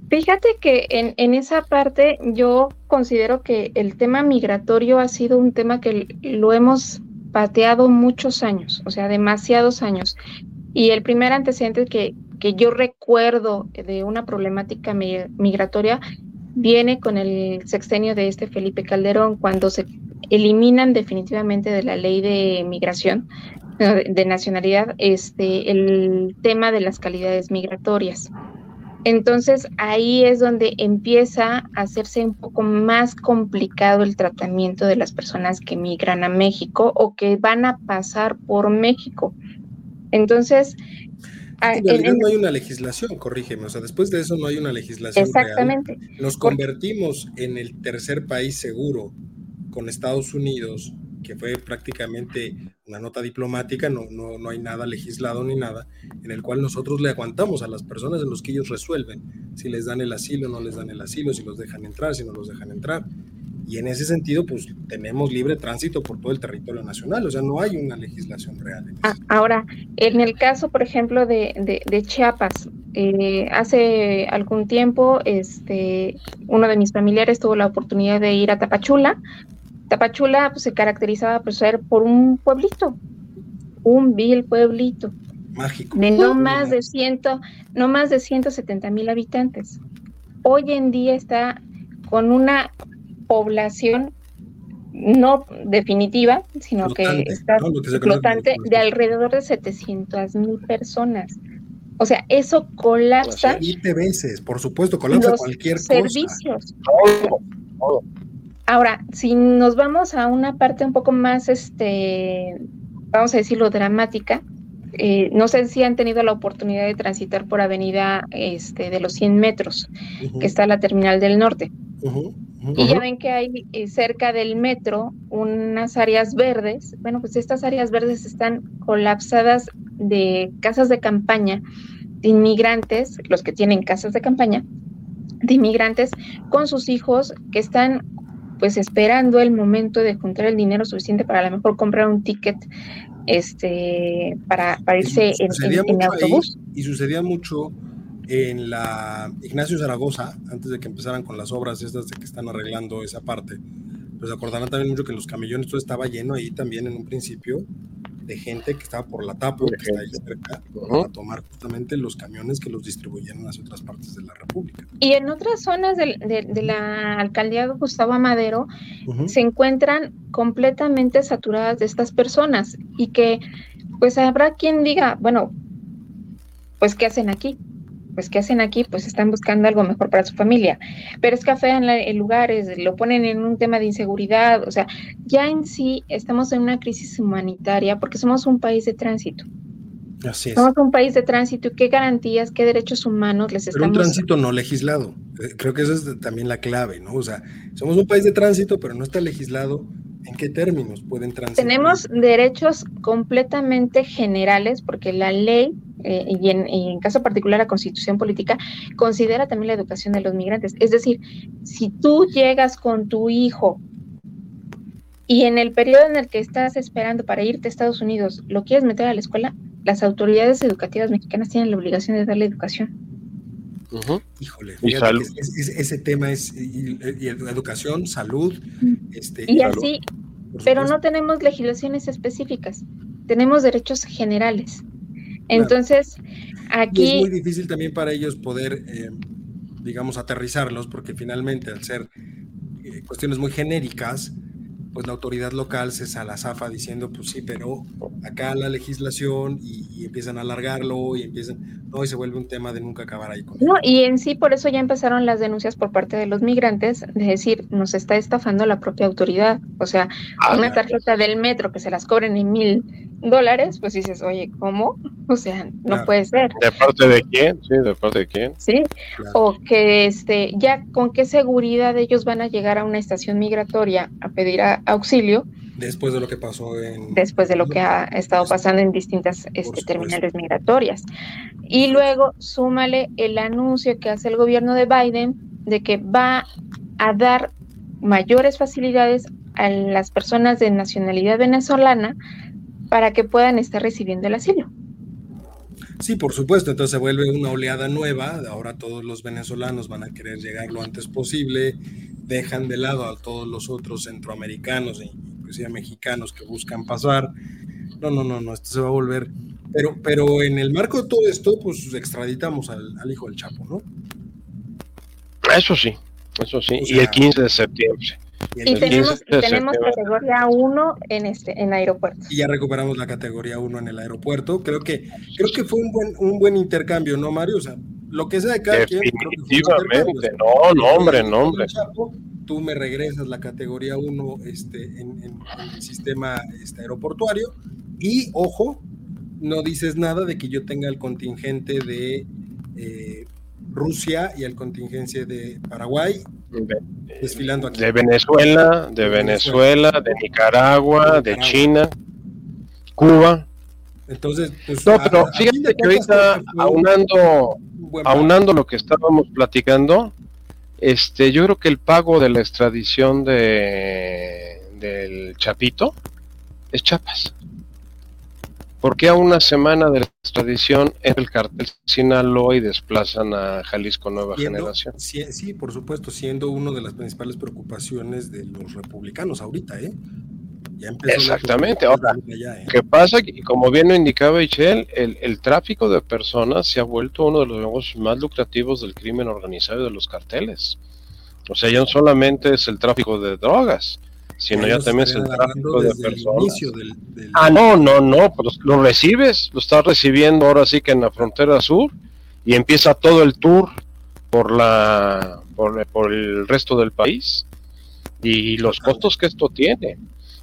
Fíjate que en, esa parte yo considero que el tema migratorio ha sido un tema que lo hemos pateado muchos años, o sea, demasiados años. Y el primer antecedente que, que yo recuerdo de una problemática migratoria viene con el sexenio de este Felipe Calderón, cuando se eliminan definitivamente de la ley de migración, de nacionalidad, este, el tema de las calidades migratorias. Entonces ahí es donde empieza a hacerse un poco más complicado el tratamiento de las personas que migran a México o que van a pasar por México. Entonces... En realidad no hay una legislación, corrígeme, o sea, después de eso no hay una legislación. Exactamente. Nos convertimos en el tercer país seguro con Estados Unidos que fue prácticamente una nota diplomática, no, no, no hay nada legislado ni nada, en el cual nosotros le aguantamos a las personas en los que ellos resuelven si les dan el asilo, no les dan el asilo, si los dejan entrar, si no los dejan entrar. Y en ese sentido, pues tenemos libre tránsito por todo el territorio nacional, o sea, no hay una legislación real. Ah, ahora, en el caso, por ejemplo, de, de, Chiapas, eh, hace algún tiempo, este, uno de mis familiares tuvo la oportunidad de ir a Tapachula Tapachula pues, se caracterizaba por ser por un pueblito, un vil pueblito. Mágico. De no más de ciento, no más de 170 mil habitantes. Hoy en día está con una población no definitiva, sino que está flotante de alrededor de 700 mil personas. O sea, eso colapsa. 20 veces, por supuesto, colapsa cualquier servicios. Ahora, si nos vamos a una parte un poco más, este, vamos a decirlo, dramática, eh, no sé si han tenido la oportunidad de transitar por Avenida este, de los 100 metros, que está la Terminal del Norte. Y ya ven que hay eh, cerca del metro unas áreas verdes. Bueno, pues estas áreas verdes están colapsadas de casas de campaña de inmigrantes, los que tienen casas de campaña, de inmigrantes con sus hijos que están pues esperando el momento de juntar el dinero suficiente para a lo mejor comprar un ticket este para, para irse en, en, autobús. y sucedía mucho en la Ignacio Zaragoza, antes de que empezaran con las obras estas de que están arreglando esa parte, pues acordarán también mucho que los camellones todo estaba lleno ahí también en un principio de gente que estaba por la tapa, que está ahí cerca, para tomar justamente los camiones que los distribuyeron hacia otras partes de la República. Y en otras zonas de, de, la alcaldía de Gustavo Amadero se encuentran completamente saturadas de estas personas y que pues habrá quien diga, bueno, pues ¿qué hacen aquí? Pues ¿qué hacen aquí? Pues están buscando algo mejor para su familia. Pero es café en, lugares, lo ponen en un tema de inseguridad, o sea, ya en sí estamos en una crisis humanitaria porque somos un país de tránsito. Así es. Somos un país de tránsito. ¿Qué garantías, qué derechos humanos les estamos... Pero un tránsito no legislado. Eh, creo que esa es también la clave, ¿no? O sea, somos un país de tránsito, pero no está legislado. ¿En qué términos pueden transitar? Tenemos derechos completamente generales, porque la ley, eh, y, en, y, en, caso particular la constitución política, considera también la educación de los migrantes. Es decir, si tú llegas con tu hijo y en el periodo en el que estás esperando para irte a Estados Unidos lo quieres meter a la escuela, las autoridades educativas mexicanas tienen la obligación de darle educación. Híjole, ese tema es educación, salud. Este, y así, pero no tenemos legislaciones específicas, tenemos derechos generales. Entonces, aquí... es muy difícil también para ellos poder, eh, digamos, aterrizarlos, porque finalmente al ser eh, cuestiones muy genéricas, pues la autoridad local se salazafa diciendo, pues sí, pero acá la legislación y, empiezan a alargarlo y empiezan, no, y se vuelve un tema de nunca acabar ahí con No, y en sí por eso ya empezaron las denuncias por parte de los migrantes, de decir, nos está estafando la propia autoridad, o sea, ah, una tarjeta del metro que se las cobren en mil dólares, pues dices, oye, ¿cómo? O sea, no puede ser. ¿De parte de quién? Sí, ¿de parte de quién? Sí, o que este, ya con qué seguridad ellos van a llegar a una estación migratoria a pedir auxilio. Después de lo que pasó en... Después de lo que ha estado pasando en distintas este, terminales migratorias. Y luego súmale el anuncio que hace el gobierno de Biden de que va a dar mayores facilidades a las personas de nacionalidad venezolana para que puedan estar recibiendo el asilo. Sí, por supuesto, entonces se vuelve una oleada nueva, ahora todos los venezolanos van a querer llegar lo antes posible, dejan de lado a todos los otros centroamericanos e inclusive mexicanos que buscan pasar. No, no, no, no, esto se va a volver, pero, pero en el marco de todo esto, pues extraditamos al, hijo del Chapo, ¿no? Eso sí, eso sí, y el 15 de septiembre. Y, tenemos, tenemos categoría 1 en este en aeropuerto. Y ya recuperamos la categoría 1 en el aeropuerto. Creo que creo que fue un buen un buen intercambio, ¿no, Mario? O sea, lo que sea de cada quien. Definitivamente, no, no, hombre, no, hombre. Tú me regresas la categoría 1 este, en, en, el sistema este, aeroportuario y, ojo, no dices nada de que yo tenga el contingente de eh, Rusia y el contingente de Paraguay desfilando aquí. De Venezuela, de Venezuela, de Nicaragua, de China, Cuba. Entonces, pues, no, pero fíjate que ahorita aunando, aunando lo que estábamos platicando, este, yo creo que el pago de la extradición de del Chapito es Chapas. ¿Por qué a una semana de la extradición en el cartel Sinaloa y desplazan a Jalisco Nueva Generación? Sí, por supuesto, siendo una de las principales preocupaciones de los republicanos ahorita, ¿eh? Ya Exactamente. Ahora, ¿eh? ¿qué pasa? Y como bien lo indicaba Michelle, el, el, tráfico de personas se ha vuelto uno de los negocios más lucrativos del crimen organizado y de los carteles. O sea, ya no solamente es el tráfico de drogas, sino ya también es el tráfico de personas. Ah, no, no, no, pues lo recibes, lo estás recibiendo ahora sí que en la frontera sur y empieza todo el tour por la por, por el resto del país y los costos que esto tiene.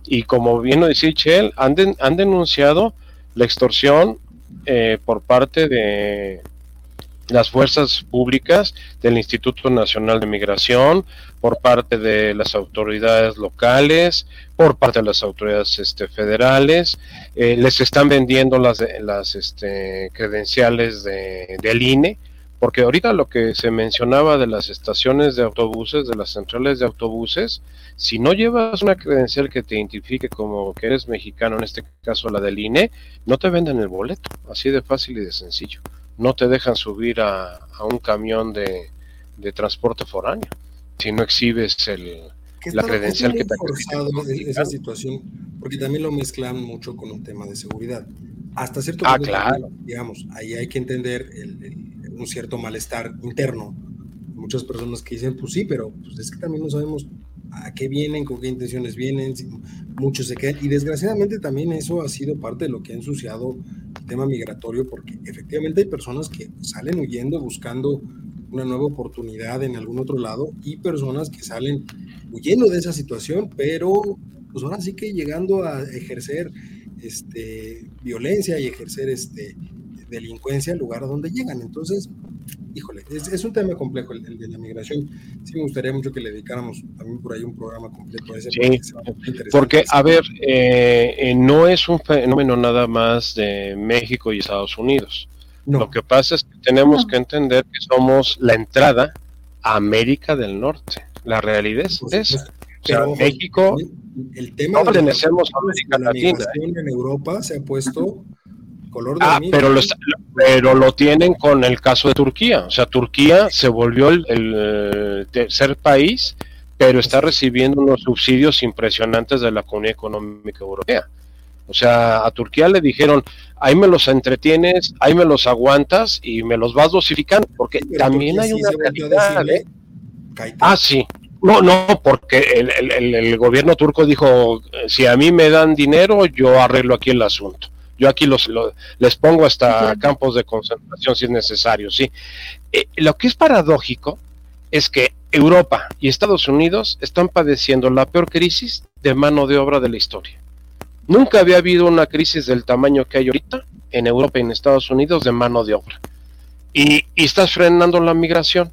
Y como bien lo dice Chel, han, han denunciado la extorsión eh, por parte de las fuerzas públicas del Instituto Nacional de Migración, por parte de las autoridades locales, por parte de las autoridades este, federales, eh, les están vendiendo las, las este, credenciales de, del INE, porque ahorita lo que se mencionaba de las estaciones de autobuses, de las centrales de autobuses, si no llevas una credencial que te identifique como que eres mexicano, en este caso la del INE, no te venden el boleto, así de fácil y de sencillo. No te dejan subir a, a un camión de, de transporte foráneo si no exhibes el, la credencial que te ha esa situación, porque también lo mezclan mucho con un tema de seguridad. Hasta cierto ah, claro. digamos, ahí hay que entender un cierto malestar interno. Muchas personas que dicen, pues sí, pero pues es que también no sabemos a qué vienen, con qué intenciones vienen, muchos se quedan. Y desgraciadamente también eso ha sido parte de lo que ha ensuciado el tema migratorio, porque efectivamente hay personas que salen huyendo buscando una nueva oportunidad en algún otro lado y personas que salen huyendo de esa situación, pero pues ahora sí que llegando a ejercer este, violencia y ejercer este, delincuencia al lugar a donde llegan. Entonces, híjole, es, un tema complejo el, de la migración. Sí me gustaría mucho que le dedicáramos también por ahí un programa completo a ese. Sí, porque, a ver, eh, eh, no es un fenómeno nada más de México y Estados Unidos. Lo que pasa es que tenemos que entender que somos la entrada a América del Norte. La realidad es esa. O sea, México, el, tema no pertenecemos a América Latina. En Europa se ha puesto color de ah, pero lo, pero lo tienen con el caso de Turquía. O sea, Turquía se volvió el, el tercer país, pero está recibiendo unos subsidios impresionantes de la Comunidad Económica Europea. O sea, a Turquía le dijeron, ahí me los entretienes, ahí me los aguantas y me los vas dosificando, porque también hay una realidad. ¿eh? Ah, sí. No, no, porque el, gobierno turco dijo, si a mí me dan dinero, yo arreglo aquí el asunto. Yo aquí los, les pongo hasta campos de concentración si es necesario, sí. Eh, lo que es paradójico es que Europa y Estados Unidos están padeciendo la peor crisis de mano de obra de la historia. Nunca había habido una crisis del tamaño que hay ahorita en Europa y en Estados Unidos de mano de obra. Y, estás frenando la migración.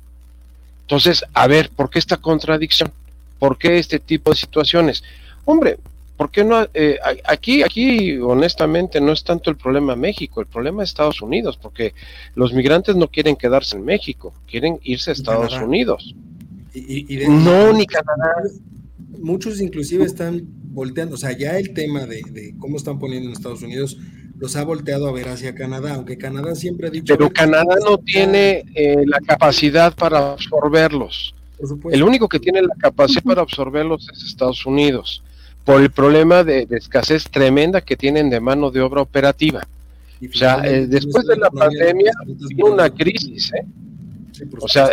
Entonces, a ver, ¿por qué esta contradicción? ¿Por qué este tipo de situaciones? Hombre, ¿por qué no? Eh, aquí, aquí, honestamente, no es tanto el problema México, el problema es Estados Unidos, porque los migrantes no quieren quedarse en México, quieren irse a Estados Unidos. Y, no, ni Canadá. Muchos inclusive están volteando, o sea, ya el tema de, cómo están poniendo en Estados Unidos los ha volteado a ver hacia Canadá, aunque Canadá siempre ha dicho... Pero Canadá no tiene eh, la capacidad para absorberlos. El único que tiene la capacidad para absorberlos es Estados Unidos, por el problema de, escasez tremenda que tienen de mano de obra operativa. o sea, eh, después de la pandemia, hubo una crisis, ¿eh? o sea,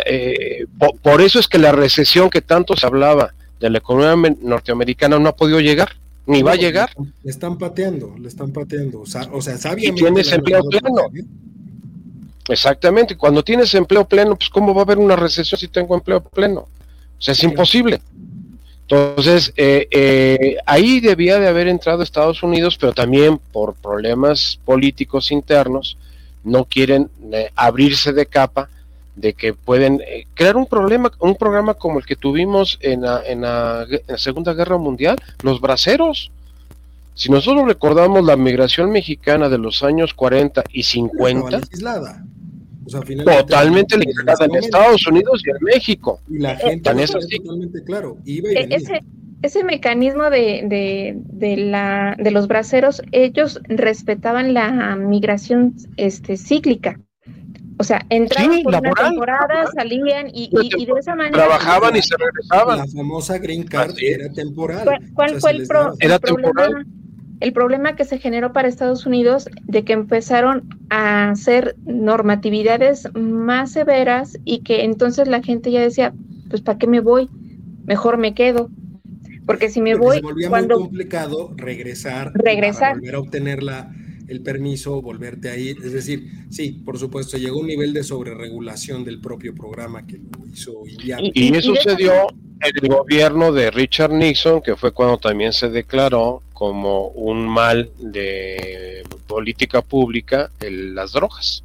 por, eso es que la recesión que tanto se hablaba de la economía norteamericana no ha podido llegar, ni va a llegar. Le están pateando, le están pateando. O sea, o sea Y tienes empleo pleno. Exactamente, cuando tienes empleo pleno, pues ¿cómo va a haber una recesión si tengo empleo pleno? O sea, es imposible. Entonces, eh, eh, ahí debía de haber entrado Estados Unidos, pero también por problemas políticos internos, no quieren eh, abrirse de capa de que pueden eh, crear un problema, un programa como el que tuvimos en la, en la, Segunda Guerra Mundial, los braceros. Si nosotros recordamos la migración mexicana de los años 40 y 50, totalmente legislada en Estados Unidos y en México. Y la gente totalmente claro. E, ese, ese mecanismo de, de, de, la, de los braceros, ellos respetaban la migración este, cíclica. O sea, entraban por una temporada, salían y, de esa manera. Trabajaban y se regresaban. La famosa Green Card era temporal. ¿Cuál, fue el, problema? El problema que se generó para Estados Unidos de que empezaron a hacer normatividades más severas y que entonces la gente ya decía, pues ¿para qué me voy? Mejor me quedo. Porque si me voy. Se volvía muy complicado regresar. Regresar. volver a obtener la el permiso, volverte a ir. Es decir, sí, por supuesto, llegó un nivel de sobreregulación del propio programa que lo hizo inviable. Y, eso se dio en el gobierno de Richard Nixon, que fue cuando también se declaró como un mal de política pública las drogas.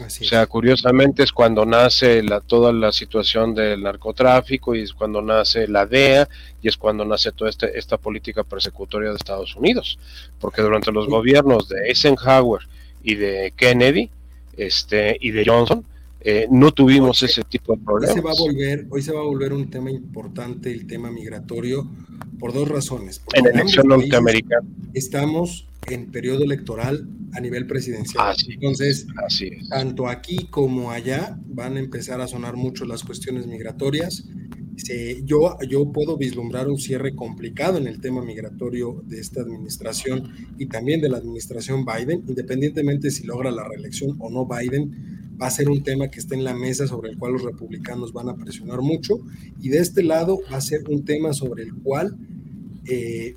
O sea, curiosamente es cuando nace la, toda la situación del narcotráfico y es cuando nace la DEA y es cuando nace toda este, esta política persecutoria de Estados Unidos, porque durante los gobiernos de Eisenhower y de Kennedy este, y de Johnson, eh, no tuvimos ese tipo de problemas. Hoy se, va a volver, hoy se va a volver un tema importante el tema migratorio por dos razones. en elección norteamericana. Estamos en periodo electoral a nivel presidencial. Entonces, tanto aquí como allá van a empezar a sonar mucho las cuestiones migratorias. yo, yo puedo vislumbrar un cierre complicado en el tema migratorio de esta administración y también de la administración Biden, independientemente si logra la reelección o no Biden, va a ser un tema que está en la mesa sobre el cual los republicanos van a presionar mucho y de este lado va a ser un tema sobre el cual eh,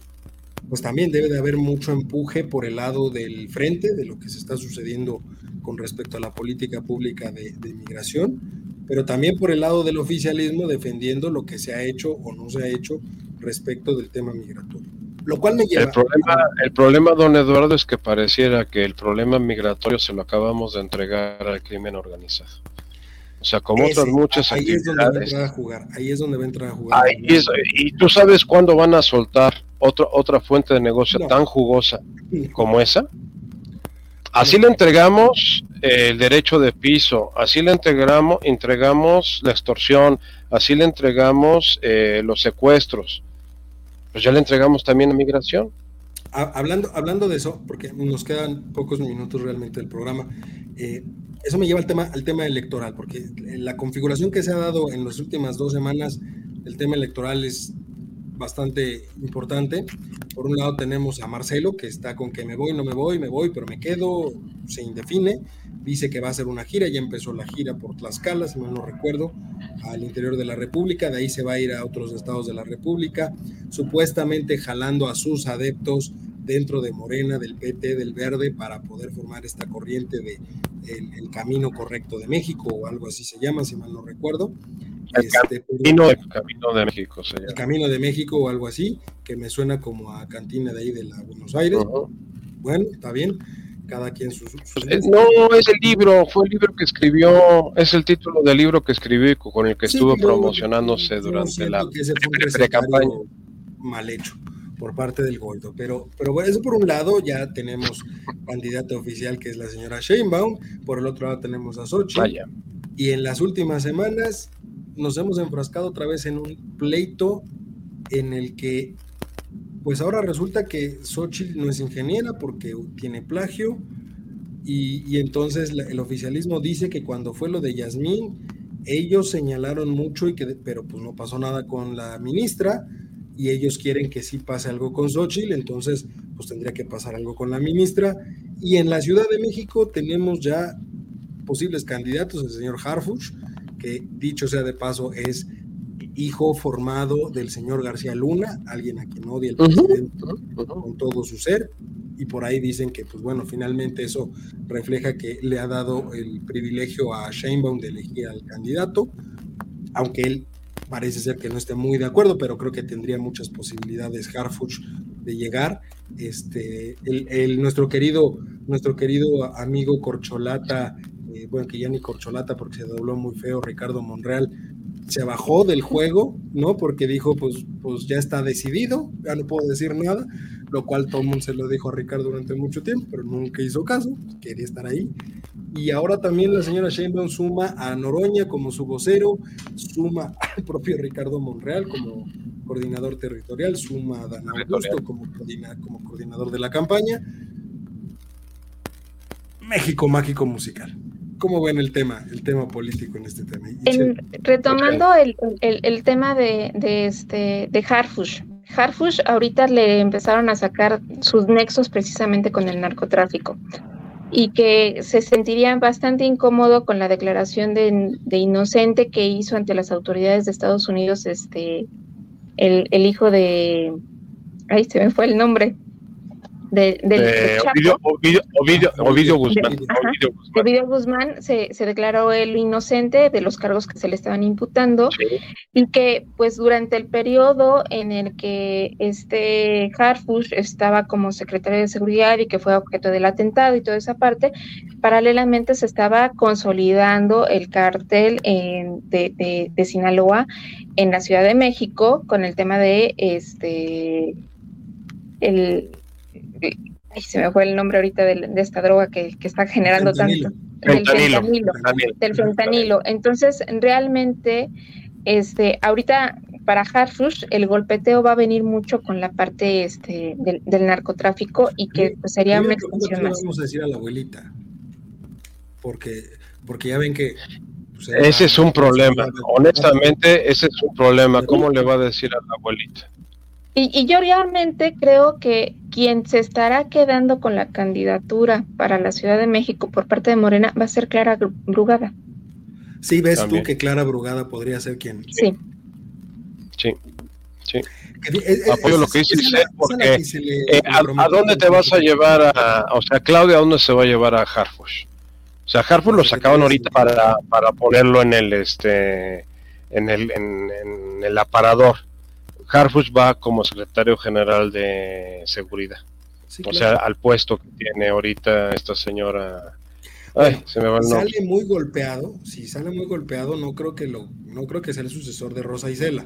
pues también debe de haber mucho empuje por el lado del frente de lo que se está sucediendo con respecto a la política pública de, de inmigración, pero también por el lado del oficialismo defendiendo lo que se ha hecho o no se ha hecho respecto del tema migratorio. Lo cual me lleva... El problema, el problema, don Eduardo, es que pareciera que el problema migratorio se lo acabamos de entregar al crimen organizado. O sea, como otras muchas ahí Es donde va a entrar a jugar, ahí es donde va a entrar a jugar. y tú sabes cuándo van a soltar otra otra fuente de negocio tan jugosa como esa. Así le entregamos el derecho de piso, así le entregamos, entregamos la extorsión, así le entregamos eh, los secuestros. Pues ya le entregamos también a migración. Hablando, hablando de eso, porque nos quedan pocos minutos realmente del programa, eh, eso me lleva al tema, al tema electoral, porque la configuración que se ha dado en las últimas dos semanas, el tema electoral es bastante importante. Por un lado tenemos a Marcelo, que está con que me voy, no me voy, me voy, pero me quedo, se indefine. Dice que va a hacer una gira, ya empezó la gira por Tlaxcala, si mal no recuerdo, al interior de la República, de ahí se va a ir a otros estados de la República, supuestamente jalando a sus adeptos dentro de Morena, del PT, del Verde, para poder formar esta corriente de el, camino correcto de México o algo así se llama, si mal no recuerdo. El, este, camino, de México. el Camino de México o algo así, que me suena como a cantina de ahí de la Buenos Aires. Bueno, está bien. Cada quien sus, pues, No, es el libro, fue el libro que escribió, es el título del libro que escribí con el que estuvo promocionándose durante la pre-campaña. Mal hecho por parte del Goldo. Pero, pero bueno, eso por un lado ya tenemos candidata oficial que es la señora Sheinbaum, por el otro lado tenemos a Sochi. Y en las últimas semanas nos hemos enfrascado otra vez en un pleito en el que, pues ahora resulta que Xochitl no es ingeniera porque tiene plagio. Y, entonces el oficialismo dice que cuando fue lo de Yasmín, ellos señalaron mucho y que, pero pues no pasó nada con la ministra y ellos quieren que sí pase algo con Xochitl, entonces pues tendría que pasar algo con la ministra. Y en la Ciudad de México tenemos ya posibles candidatos, el señor Harfuch, que dicho sea de paso es hijo formado del señor García Luna, alguien a quien odia el presidente con todo su ser, y por ahí dicen que, pues bueno, finalmente eso refleja que le ha dado el privilegio a Sheinbaum de elegir al candidato, aunque él parece ser que no esté muy de acuerdo, pero creo que tendría muchas posibilidades Harfuch de llegar. Este, el, nuestro querido, nuestro querido amigo Corcholata, eh, bueno, que ya ni Corcholata porque se dobló muy feo, Ricardo Monreal, se bajó del juego, ¿no? Porque dijo, pues, pues ya está decidido, ya no puedo decir nada, lo cual todo el mundo se lo dijo a Ricardo durante mucho tiempo, pero nunca hizo caso, quería estar ahí. Y ahora también la señora Sheinbaum suma a Noroña como su vocero, suma al propio Ricardo Monreal como coordinador territorial, suma a Dan Augusto como, como coordinador de la campaña. México mágico musical. ¿Cómo ven el tema, el tema político en este tema? retomando el, el, tema de, de, este, de Harfush. Harfush ahorita le empezaron a sacar sus nexos precisamente con el narcotráfico y que se sentiría bastante incómodo con la declaración de, inocente que hizo ante las autoridades de Estados Unidos este el, el hijo de ahí se me fue el nombre de, Ovidio, Guzmán. Ovidio Guzmán. Se, se, declaró él inocente de los cargos que se le estaban imputando y que pues durante el periodo en el que este Harfush estaba como secretario de seguridad y que fue objeto del atentado y toda esa parte, paralelamente se estaba consolidando el cártel de, de Sinaloa en la Ciudad de México con el tema de este el se me fue el nombre ahorita de, esta droga que, está generando tanto. El fentanilo, Del fentanilo. Entonces, realmente, este, ahorita para Harfush el golpeteo va a venir mucho con la parte este, del, narcotráfico y que pues, sería una extensión más. vamos a decir a la abuelita? Porque, porque ya ven que pues, ese es un problema. Honestamente, ese es un problema. ¿Cómo le va a decir a la abuelita? Y, yo realmente creo que quien se estará quedando con la candidatura para la Ciudad de México por parte de Morena va a ser Clara Brugada. Sí, ves tú que Clara Brugada podría ser quien. Sí. Sí. Sí. Apoyo lo que dice porque eh, a, dónde te vas a llevar a, o sea, Claudia, ¿a dónde se va a llevar a Harfush? O sea, Harfush lo sacaban ahorita para, para ponerlo en el, este, en el, en el aparador Harfuch va como secretario general de seguridad. o sea, al puesto que tiene ahorita esta señora. Ay, se me va el nombre. Sale muy golpeado, si sale muy golpeado, no creo que lo, no creo que sea el sucesor de Rosa Isela.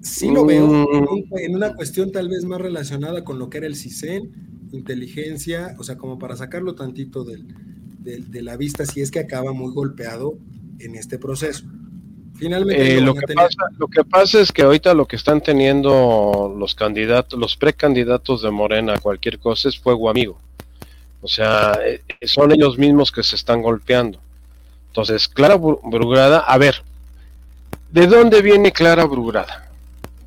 Sí lo veo mm. en una cuestión tal vez más relacionada con lo que era el CISEN, inteligencia, o sea, como para sacarlo tantito de la vista, si es que acaba muy golpeado en este proceso. Finalmente, eh, lo, que pasa, lo que pasa es que ahorita lo que están teniendo los candidatos, los precandidatos de Morena a cualquier cosa es fuego amigo. O sea, eh, son ellos mismos que se están golpeando. Entonces, Clara Brugrada, a ver, ¿de dónde viene Clara Brugrada?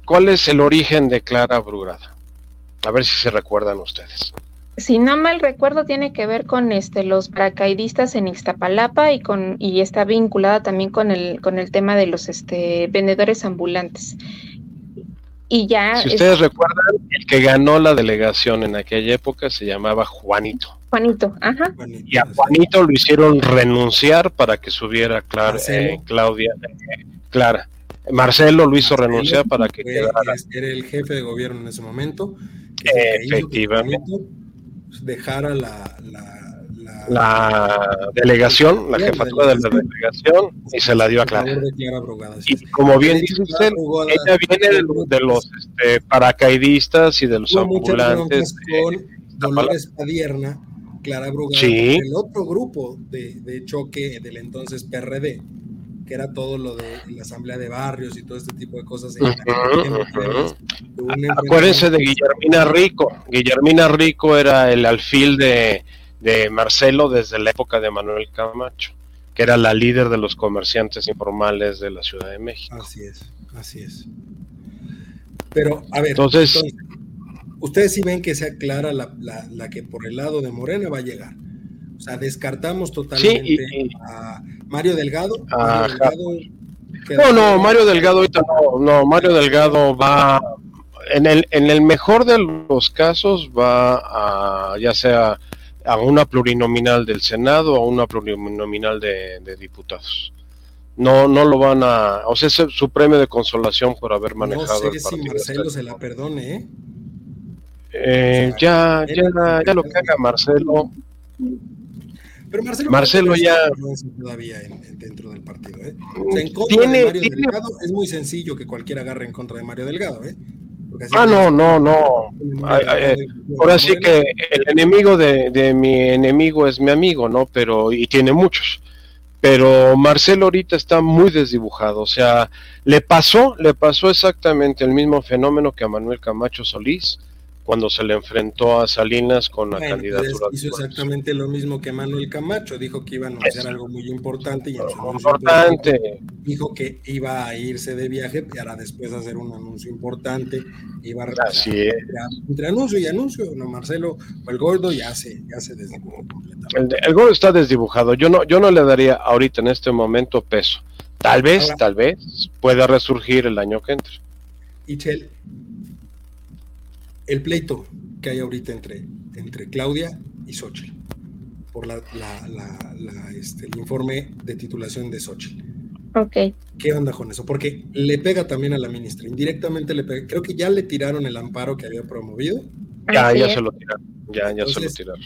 ¿Cuál es el origen de Clara Brugrada? A ver si se recuerdan ustedes si no mal recuerdo, tiene que ver con este los paracaidistas en Ixtapalapa y con y está vinculada también con el con el tema de los este vendedores ambulantes. Y ya Si ustedes recuerdan, el que ganó la delegación en aquella época se llamaba Juanito. Juanito, ajá. y a Juanito lo hicieron renunciar para que subiera eh, Claudia eh, Clara. Marcelo lo hizo renunciar para que quedara. Era el jefe de gobierno en ese momento. Efectivamente dejara la, la, delegación, la jefatura de la delegación, y se la dio a Clara. y como bien dice usted, ella viene de, los este, paracaidistas y de los ambulantes. Con Dolores Padierna, Clara Brugada, el otro grupo de, de choque del entonces PRD que era todo lo de la asamblea de barrios y todo este tipo de cosas. Acuérdense de Guillermina Rico. Guillermina Rico era el alfil de, de Marcelo desde la época de Manuel Camacho, que era la líder de los comerciantes informales de la Ciudad de México. Así es, así es. Pero, a ver, entonces, ustedes sí ven que sea clara la, la, la que por el lado de Morena va a llegar. O sea, descartamos totalmente a Mario Delgado. no, no, Mario Delgado ahorita no, no, Mario Delgado va, en el, en el mejor de los casos va a, ya sea a una plurinominal del Senado o a una plurinominal de, diputados. No, no lo van a, o sea, es su premio de consolación por haber manejado. No sé si Marcelo se la perdone, ¿eh? eh ya, ya, ya lo que haga Marcelo, pero Marcelo, Marcelo ya todavía dentro del partido. ¿eh? en contra de Mario Delgado es muy sencillo que cualquiera agarre en contra de Mario Delgado. ¿eh? Ah, no, no, no. Ahora sí que el enemigo de, de, mi enemigo es mi amigo, ¿no? Pero, y tiene muchos. Pero Marcelo ahorita está muy desdibujado. O sea, le pasó, le pasó exactamente el mismo fenómeno que a Manuel Camacho Solís cuando se le enfrentó a Salinas con la pues, candidatura. hizo exactamente lo mismo que Manuel Camacho, dijo que iba a anunciar algo muy importante y en su importante. dijo que iba a irse de viaje para después hacer un anuncio importante, iba a Así entre anuncio y anuncio, no Marcelo, el gordo ya se, ya se desdibujó completamente. El, gordo está desdibujado, yo no, yo no le daría ahorita en este momento peso. Tal vez, tal vez pueda resurgir el año que entre. Y Chel, el pleito que hay ahorita entre, entre Claudia y Xochitl, por la, este, el informe de titulación de Xochitl. Ok. ¿Qué onda con eso? Porque le pega también a la ministra, indirectamente le pega. Creo que ya le tiraron el amparo que había promovido. Ya, ya se lo tiraron. Ya, ya se lo tiraron.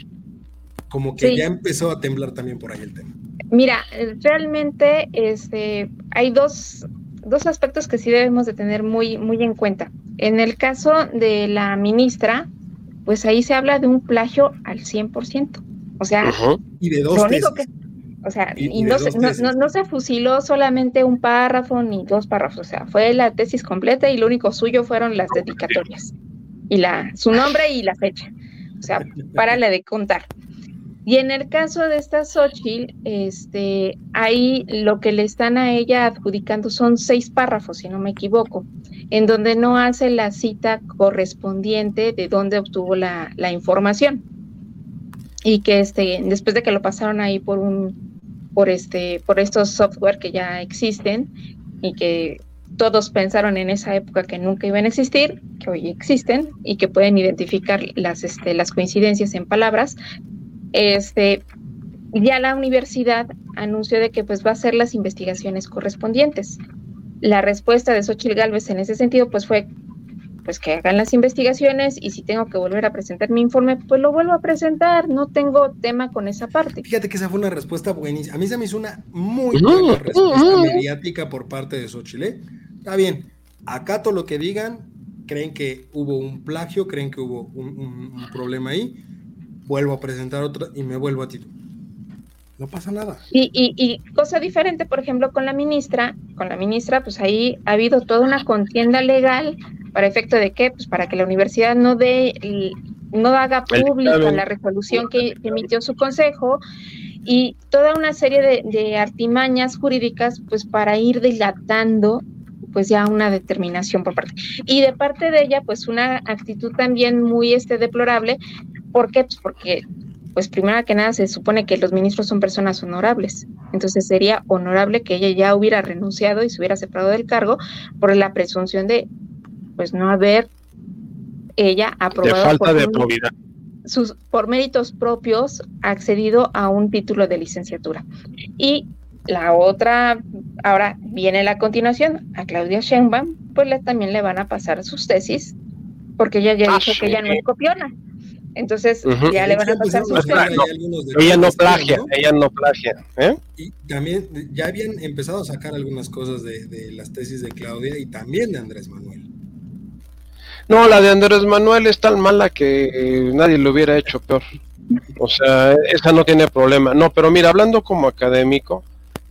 Como que ya empezó a temblar también por ahí el tema. Mira, realmente este, hay dos, dos aspectos que sí debemos de tener muy, muy en cuenta. En el caso de la ministra, pues ahí se habla de un plagio al 100%. O sea, y de dos o sea, y, no, se, no, se fusiló solamente un párrafo ni dos párrafos, o sea, fue la tesis completa y lo único suyo fueron las dedicatorias y la su nombre y la fecha. O sea, párale de contar. Y en el caso de esta Xochitl, este, ahí lo que le están a ella adjudicando son seis párrafos, si no me equivoco, en donde no hace la cita correspondiente de dónde obtuvo la, la información. Y que este, después de que lo pasaron ahí por un, por este, por estos software que ya existen y que todos pensaron en esa época que nunca iban a existir, que hoy existen y que pueden identificar las, este, las coincidencias en palabras, este, ya la universidad anunció de que pues va a hacer las investigaciones correspondientes. la respuesta de Xochitl Galvez en ese sentido, pues fue pues que hagan las investigaciones y si tengo que volver a presentar mi informe, pues lo vuelvo a presentar, no tengo tema con esa parte. Fíjate que esa fue una respuesta buenísima. A mí se me hizo una muy buena respuesta mediática por parte de Xochitl. ¿eh? Está bien, acato lo que digan, creen que hubo un plagio, creen que hubo un, problema ahí, vuelvo a presentar otra y me vuelvo a titular. No pasa nada. Y, y, y, cosa diferente, por ejemplo, con la ministra, con la ministra, pues ahí ha habido toda una contienda legal para efecto de qué, pues para que la universidad no dé, no haga pública la resolución que, emitió su consejo y toda una serie de, de, artimañas jurídicas, pues para ir dilatando pues ya una determinación por parte. Y de parte de ella, pues una actitud también muy este, deplorable. ¿Por qué? Pues porque pues primero que nada se supone que los ministros son personas honorables. Entonces sería honorable que ella ya hubiera renunciado y se hubiera separado del cargo por la presunción de pues no haber ella aprobado de falta de probidad. Sus, por méritos propios accedido a un título de licenciatura. Y la otra, ahora viene la continuación, a Claudia Sheinbaum, pues le, también le van a pasar sus tesis, porque ella ya ah, dijo que ella no es copiona. Entonces ya le van a pasar sus ella no plagia, ella no plagia. ¿eh? Y también ya habían empezado a sacar algunas cosas de, las tesis de Claudia y también de Andrés Manuel. No, la de Andrés Manuel es tan mala que eh, nadie lo hubiera hecho peor. O sea, esa no tiene problema. No, pero mira, hablando como académico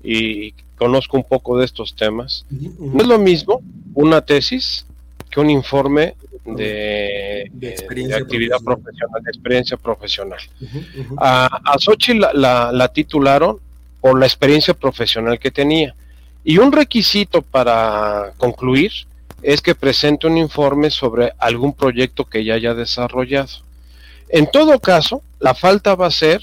y conozco un poco de estos temas, no es lo mismo una tesis que un informe de, actividad profesional, de experiencia profesional. A, a Sochi la, titularon por la experiencia profesional que tenía. Y un requisito para concluir es que presente un informe sobre algún proyecto que ya haya desarrollado. En todo caso, la falta va a ser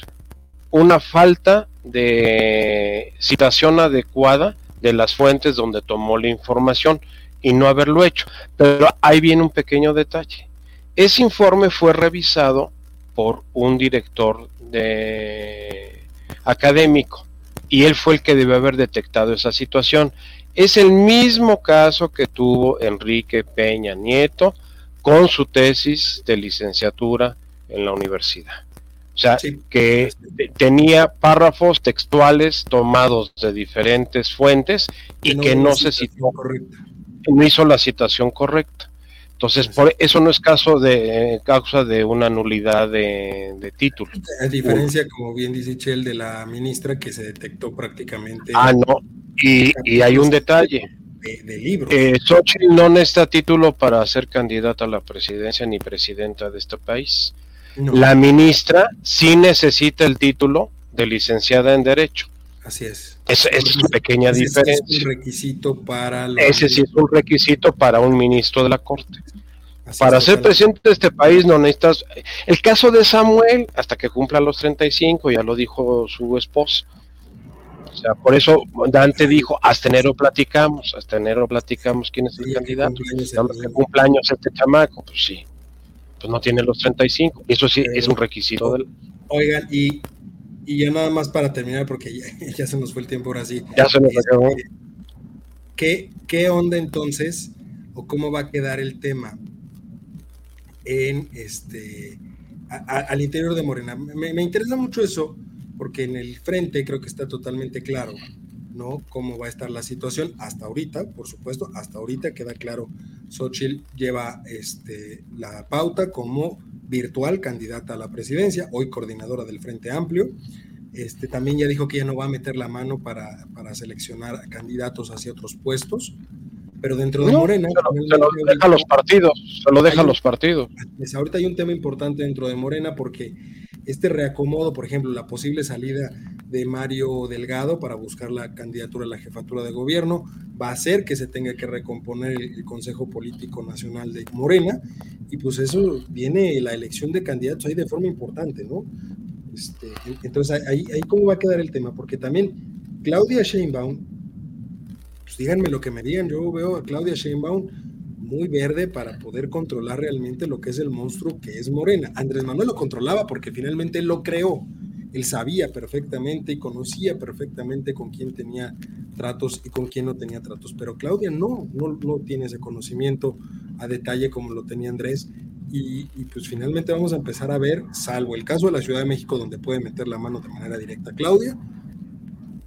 una falta de citación adecuada de las fuentes donde tomó la información y no haberlo hecho. Pero ahí viene un pequeño detalle. Ese informe fue revisado por un director de académico y él fue el que debe haber detectado esa situación. Es el mismo caso que tuvo Enrique Peña Nieto con su tesis de licenciatura en la universidad. O sea, que tenía párrafos textuales tomados de diferentes fuentes y que no, se citó no hizo la citación correcta. Entonces, por eso no es caso de causa de una nulidad de, título. A diferencia, como bien dice Chel, de la ministra que se detectó prácticamente. Ah, no. Y, hay un detalle. De, libro. Eh, Xochitl no necesita título para ser candidata a la presidencia ni presidenta de este país. La ministra sí necesita el título de licenciada en Derecho. Así es. Es una pequeña diferencia. Es un requisito para. Ese sí es un requisito para un ministro de la Corte. para ser presidente de este país no necesitas. El caso de Samuel, hasta que cumpla los 35, ya lo dijo su esposa. O sea, por eso Dante dijo, hasta enero platicamos, hasta enero platicamos quién es el candidato. Que cumpleaños este chamaco, pues sí, pues no tiene los 35. Eso sí es un requisito. Del... Oigan, y y ya nada más para terminar, porque ya, se nos fue el tiempo ahora sí. Ya se nos este, acabó. ¿qué, ¿Qué onda entonces, o cómo va a quedar el tema en este al interior de Morena? Me, me, interesa mucho eso, porque en el frente creo que está totalmente claro, ¿no? Cómo va a estar la situación hasta ahorita, por supuesto, hasta ahorita queda claro. Xochitl lleva este, la pauta como virtual candidata a la presidencia, hoy coordinadora del Frente Amplio. Este, también ya dijo que ya no va a meter la mano para, para seleccionar candidatos hacia otros puestos, pero dentro de Morena... Se lo, deja los partidos, se lo deja los partidos. ahorita hay un tema importante dentro de Morena porque este reacomodo, por ejemplo, la posible salida de Mario Delgado para buscar la candidatura a la jefatura de gobierno, va a hacer que se tenga que recomponer el, Consejo Político Nacional de Morena, y pues eso viene la elección de candidatos ahí de forma importante, ¿no? Este, entonces ahí, ahí cómo va a quedar el tema, porque también Claudia Sheinbaum, pues díganme lo que me digan, yo veo a Claudia Sheinbaum muy verde para poder controlar realmente lo que es el monstruo que es Morena. Andrés Manuel lo controlaba porque finalmente lo creó, él sabía perfectamente y conocía perfectamente con quién tenía tratos y con quién no tenía tratos. Pero Claudia no, no, no tiene ese conocimiento a detalle como lo tenía Andrés. Y, pues finalmente vamos a empezar a ver, salvo el caso de la Ciudad de México, donde puede meter la mano de manera directa Claudia,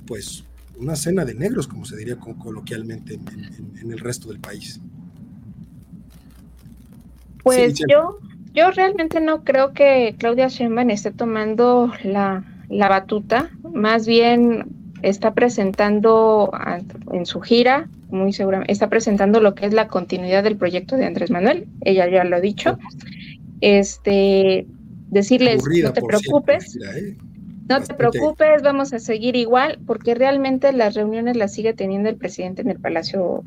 pues una cena de negros, como se diría coloquialmente en, el resto del país. Pues yo, yo realmente no creo que Claudia Sheinbaum esté tomando la, la batuta, más bien está presentando en su gira, muy seguramente, está presentando lo que es la continuidad del proyecto de Andrés Manuel, ella ya lo ha dicho. Este, decirles, no te preocupes, ¿eh? no te preocupes, vamos a seguir igual, porque realmente las reuniones las sigue teniendo el presidente en el Palacio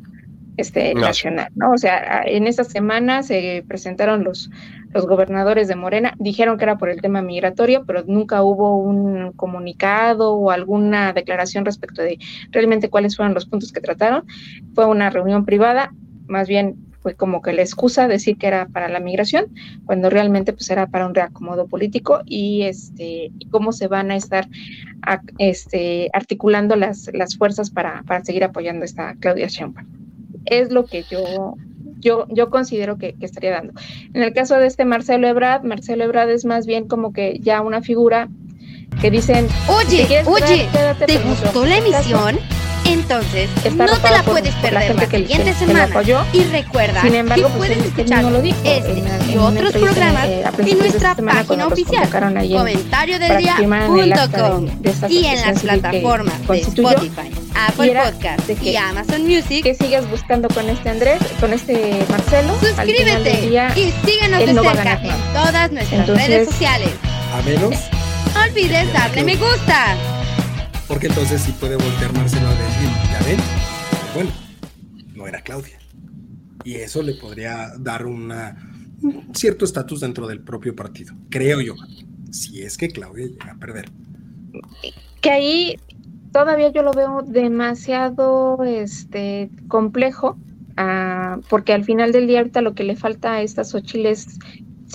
este, nacional, ¿no? O sea, en esta semana se presentaron los, los gobernadores de Morena, dijeron que era por el tema migratorio, pero nunca hubo un comunicado o alguna declaración respecto de realmente cuáles fueron los puntos que trataron. Fue una reunión privada, más bien fue como que la excusa decir que era para la migración, cuando realmente pues era para un reacomodo político y este cómo se van a estar este, articulando las, las fuerzas para, para seguir apoyando esta Claudia Sheinbaum es lo que yo, yo, yo considero que, estaría dando. En el caso de este Marcelo Ebrard, Marcelo Ebrard es más bien como que ya una figura que dicen, oye, oye, ¿te gustó la emisión? Entonces, no te la puedes perder la, siguiente semana. y recuerda Sin embargo, que pues, puedes escuchar este y otros programas en nuestra página oficial, comentario del día.com y en las plataformas de Spotify, Apple Podcast y Amazon Music. Que sigas buscando con este Andrés, con este Marcelo. Suscríbete y síguenos de cerca en todas nuestras redes sociales. A menos. No olvides darle me gusta porque entonces sí puede voltear Marcelo a decir, ya ven, bueno, no era Claudia. Y eso le podría dar una, un cierto estatus dentro del propio partido, creo yo, si es que Claudia llega a perder. Que ahí todavía yo lo veo demasiado este, complejo, ah, porque al final del día ahorita lo que le falta a estas Xochitl es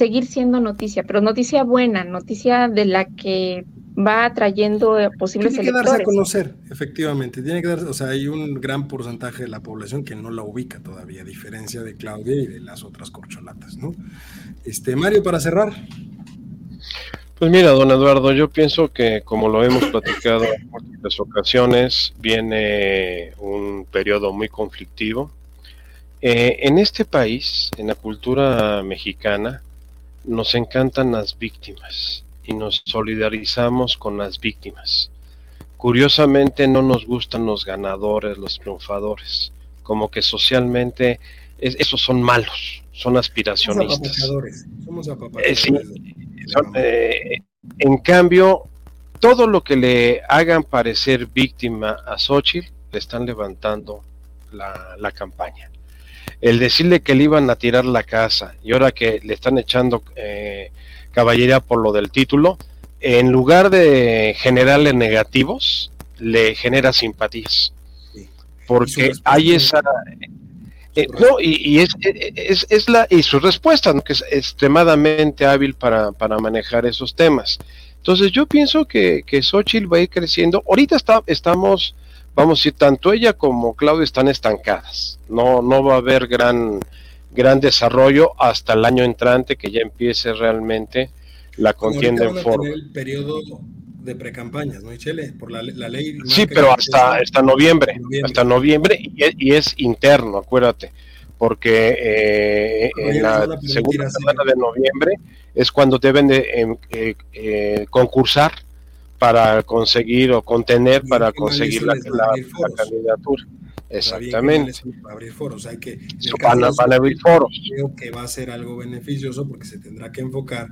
seguir siendo noticia, pero noticia buena, noticia de la que va atrayendo posibles Tiene que darse a conocer, efectivamente. Tiene que darse, o sea, hay un gran porcentaje de la población que no la ubica todavía, a diferencia de Claudia y de las otras corcholatas, ¿no? Este, Mario, para cerrar. Pues mira, don Eduardo, yo pienso que como lo hemos platicado en múltiples ocasiones, viene un periodo muy conflictivo. Eh, en este país, en la cultura mexicana, nos encantan las víctimas y nos solidarizamos con las víctimas. Curiosamente no nos gustan los ganadores, los triunfadores, como que socialmente esos son malos, son aspiracionistas. Somos eh, eh, en cambio, todo lo que le hagan parecer víctima a Xochitl, le están levantando la, campaña. El decirle que le iban a tirar la casa y ahora que le están echando eh, caballería por lo del título, en lugar de generarle negativos, le genera simpatías. Porque hay esa... Eh, no, y, es, es, la, y su respuesta, que es extremadamente hábil para, para, manejar esos temas. Entonces yo pienso que, que Xochitl va a ir creciendo. Ahorita está, estamos, vamos a decir, tanto ella como Claudia están estancadas. No, no va a haber gran, gran desarrollo hasta el año entrante que ya empiece realmente la contienda en foro. el periodo de precampañas, ¿no, Chele? Por la, ley. Sí, pero hasta, hasta noviembre, hasta noviembre y, es interno, acuérdate, porque eh, en la segunda semana de noviembre es cuando deben de em, eh, eh, concursar para conseguir o contener para conseguir la, candidatura. Exactamente. abrir foros. Hay que, van, a abrir foros. Creo que va a ser algo beneficioso porque se tendrá que enfocar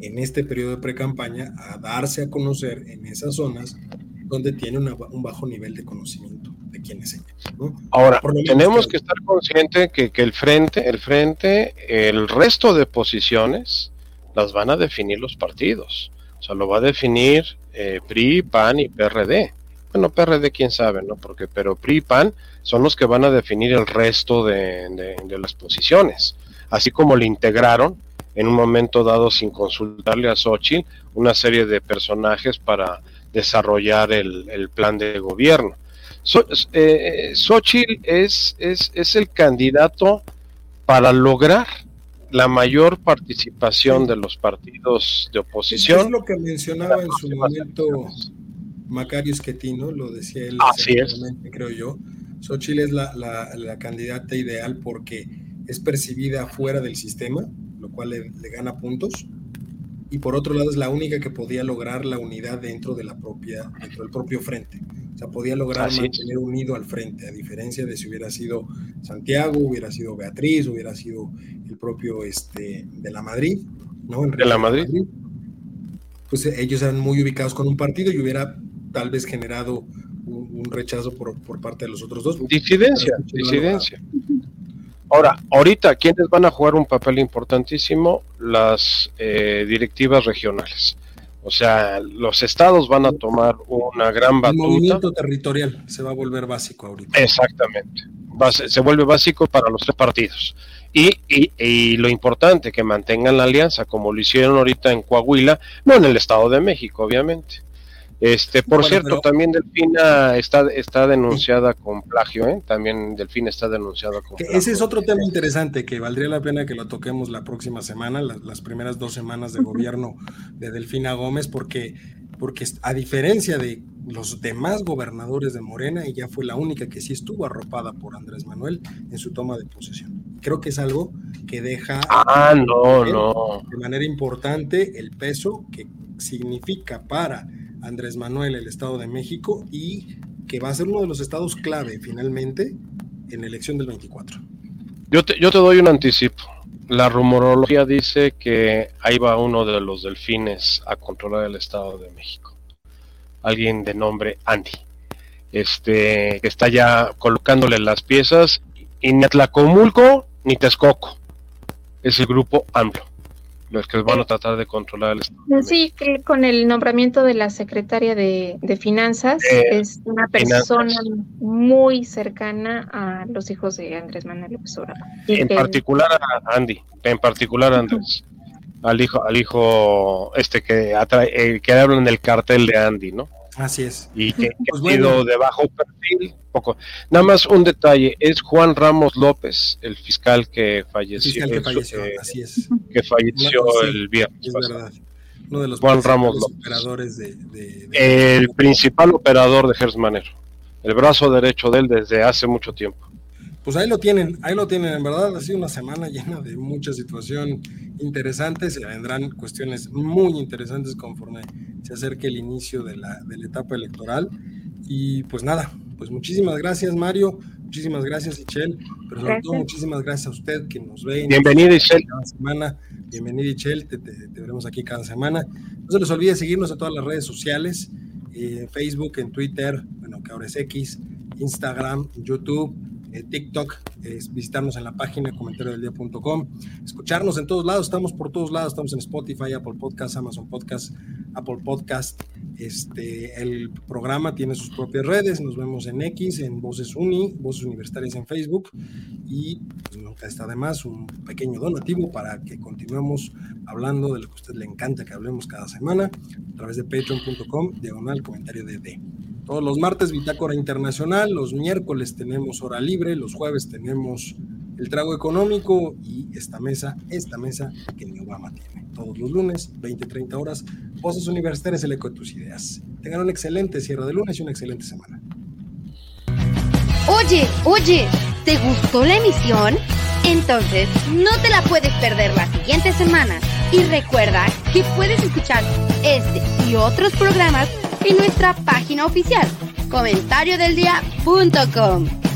en este periodo de pre-campaña a darse a conocer en esas zonas donde tiene un bajo nivel de conocimiento de quién es ella. Ahora, tenemos que, estar conscientes que, que, el frente, el frente, el resto de posiciones las van a definir los partidos. O sea, lo va a definir eh, PRI, PAN y PRD. Bueno, PRD quién sabe, ¿no? Porque, pero PRI y PAN son los que van a definir el resto de, las posiciones. Así como le integraron en un momento dado sin consultarle a Xochitl una serie de personajes para desarrollar el, plan de gobierno. eh, Xochitl es el candidato para lograr la mayor participación de los partidos de oposición. Es lo que mencionaba en su momento Macario Schettino, lo decía él, Así creo yo. Xochitl es la, la, candidata ideal porque es percibida fuera del sistema, lo cual le, le, gana puntos. Y por otro lado es la única que podía lograr la unidad dentro de la propia, dentro del propio frente. O sea, podía lograr mantener unido al frente, a diferencia de si hubiera sido Santiago, hubiera sido Beatriz, hubiera sido el propio este, de la Madrid, ¿no? de la Madrid. Pues ellos eran muy ubicados con un partido y hubiera tal vez generado un, rechazo por, por, parte de los otros dos. Disidencia, disidencia. Ahora, ahorita, ¿quiénes van a jugar un papel importantísimo? Las eh, directivas regionales. O sea, los estados van a tomar una gran batuta. El movimiento territorial se va a volver básico ahorita. Exactamente. se vuelve básico para los tres partidos. Y, y, y, lo importante, que mantengan la alianza, como lo hicieron ahorita en Coahuila, no en el Estado de México, obviamente. Este, por cierto, también Delfina está, está denunciada con plagio, ¿eh? También Delfina está denunciada con plagio. Ese es otro tema interesante que valdría la pena que lo toquemos la próxima semana, las, primeras dos semanas de gobierno de Delfina Gómez, porque, porque a diferencia de los demás gobernadores de Morena, ella fue la única que sí estuvo arropada por Andrés Manuel en su toma de posesión. Creo que es algo que deja ah, no, no. de manera importante el peso que significa para Andrés Manuel, el Estado de México, y que va a ser uno de los estados clave finalmente en la elección del 24. Yo te, yo te doy un anticipo. La rumorología dice que ahí va uno de los delfines a controlar el Estado de México. Alguien de nombre Andy. Este, que está ya colocándole las piezas y ni Atlacomulco ni Texcoco. Es el grupo AMLO los que van a tratar de controlar el Sí, que con el nombramiento de la secretaria de, Finanzas eh, es una persona muy cercana a los hijos de Andrés Manuel López Obrador. En particular a Andy, en particular a Andrés, al hijo, al hijo este que atrae, que hablan del cartel de Andy, ¿no? Así es. Y que, ha pues sido de bajo perfil, poco. Nada más un detalle, es Juan Ramos López, el fiscal que falleció. que falleció, así es. Que falleció el viernes. Es verdad. Uno de los Juan Ramos López. operadores de, El principal operador de Gersmanero. El brazo derecho de él desde hace mucho tiempo pues ahí lo tienen, ahí lo tienen, en verdad ha sido una semana llena de mucha situación interesante, se vendrán cuestiones muy interesantes conforme se acerque el inicio de la, de la etapa electoral. Y pues nada, pues muchísimas gracias Mario, muchísimas gracias Ichel, pero sobre todo muchísimas gracias a usted que nos ve. Bienvenido Ichel. Cada semana, bienvenido Ichel, te, veremos aquí cada semana. No se les olvide seguirnos en todas las redes sociales, en Facebook, en Twitter, bueno, que ahora es X, Instagram, YouTube eh, TikTok, visitarnos en la página comentariodeldia.com, escucharnos en todos lados, estamos por todos lados, estamos en Spotify, Apple Podcast, Amazon Podcast, Apple Podcast. Este, el programa tiene sus propias redes, nos vemos en X, en Voces Uni, Voces Universitarias en Facebook y pues, nunca está de más un pequeño donativo para que continuemos hablando de lo que a usted le encanta que hablemos cada semana a través de patreon.com, diagonal comentario de D. Todos los martes Bitácora Internacional, los miércoles tenemos hora libre, los jueves tenemos el trago económico y esta mesa, esta mesa que mi Obama tiene. Todos los lunes, 20-30 horas, Voces Universitarias, el eco de tus ideas. Tengan un excelente cierre de lunes y una excelente semana. Oye, oye, ¿te gustó la emisión? Entonces, no te la puedes perder la siguiente semana. Y recuerda que puedes escuchar este y otros programas en nuestra página oficial, comentariodeldia.com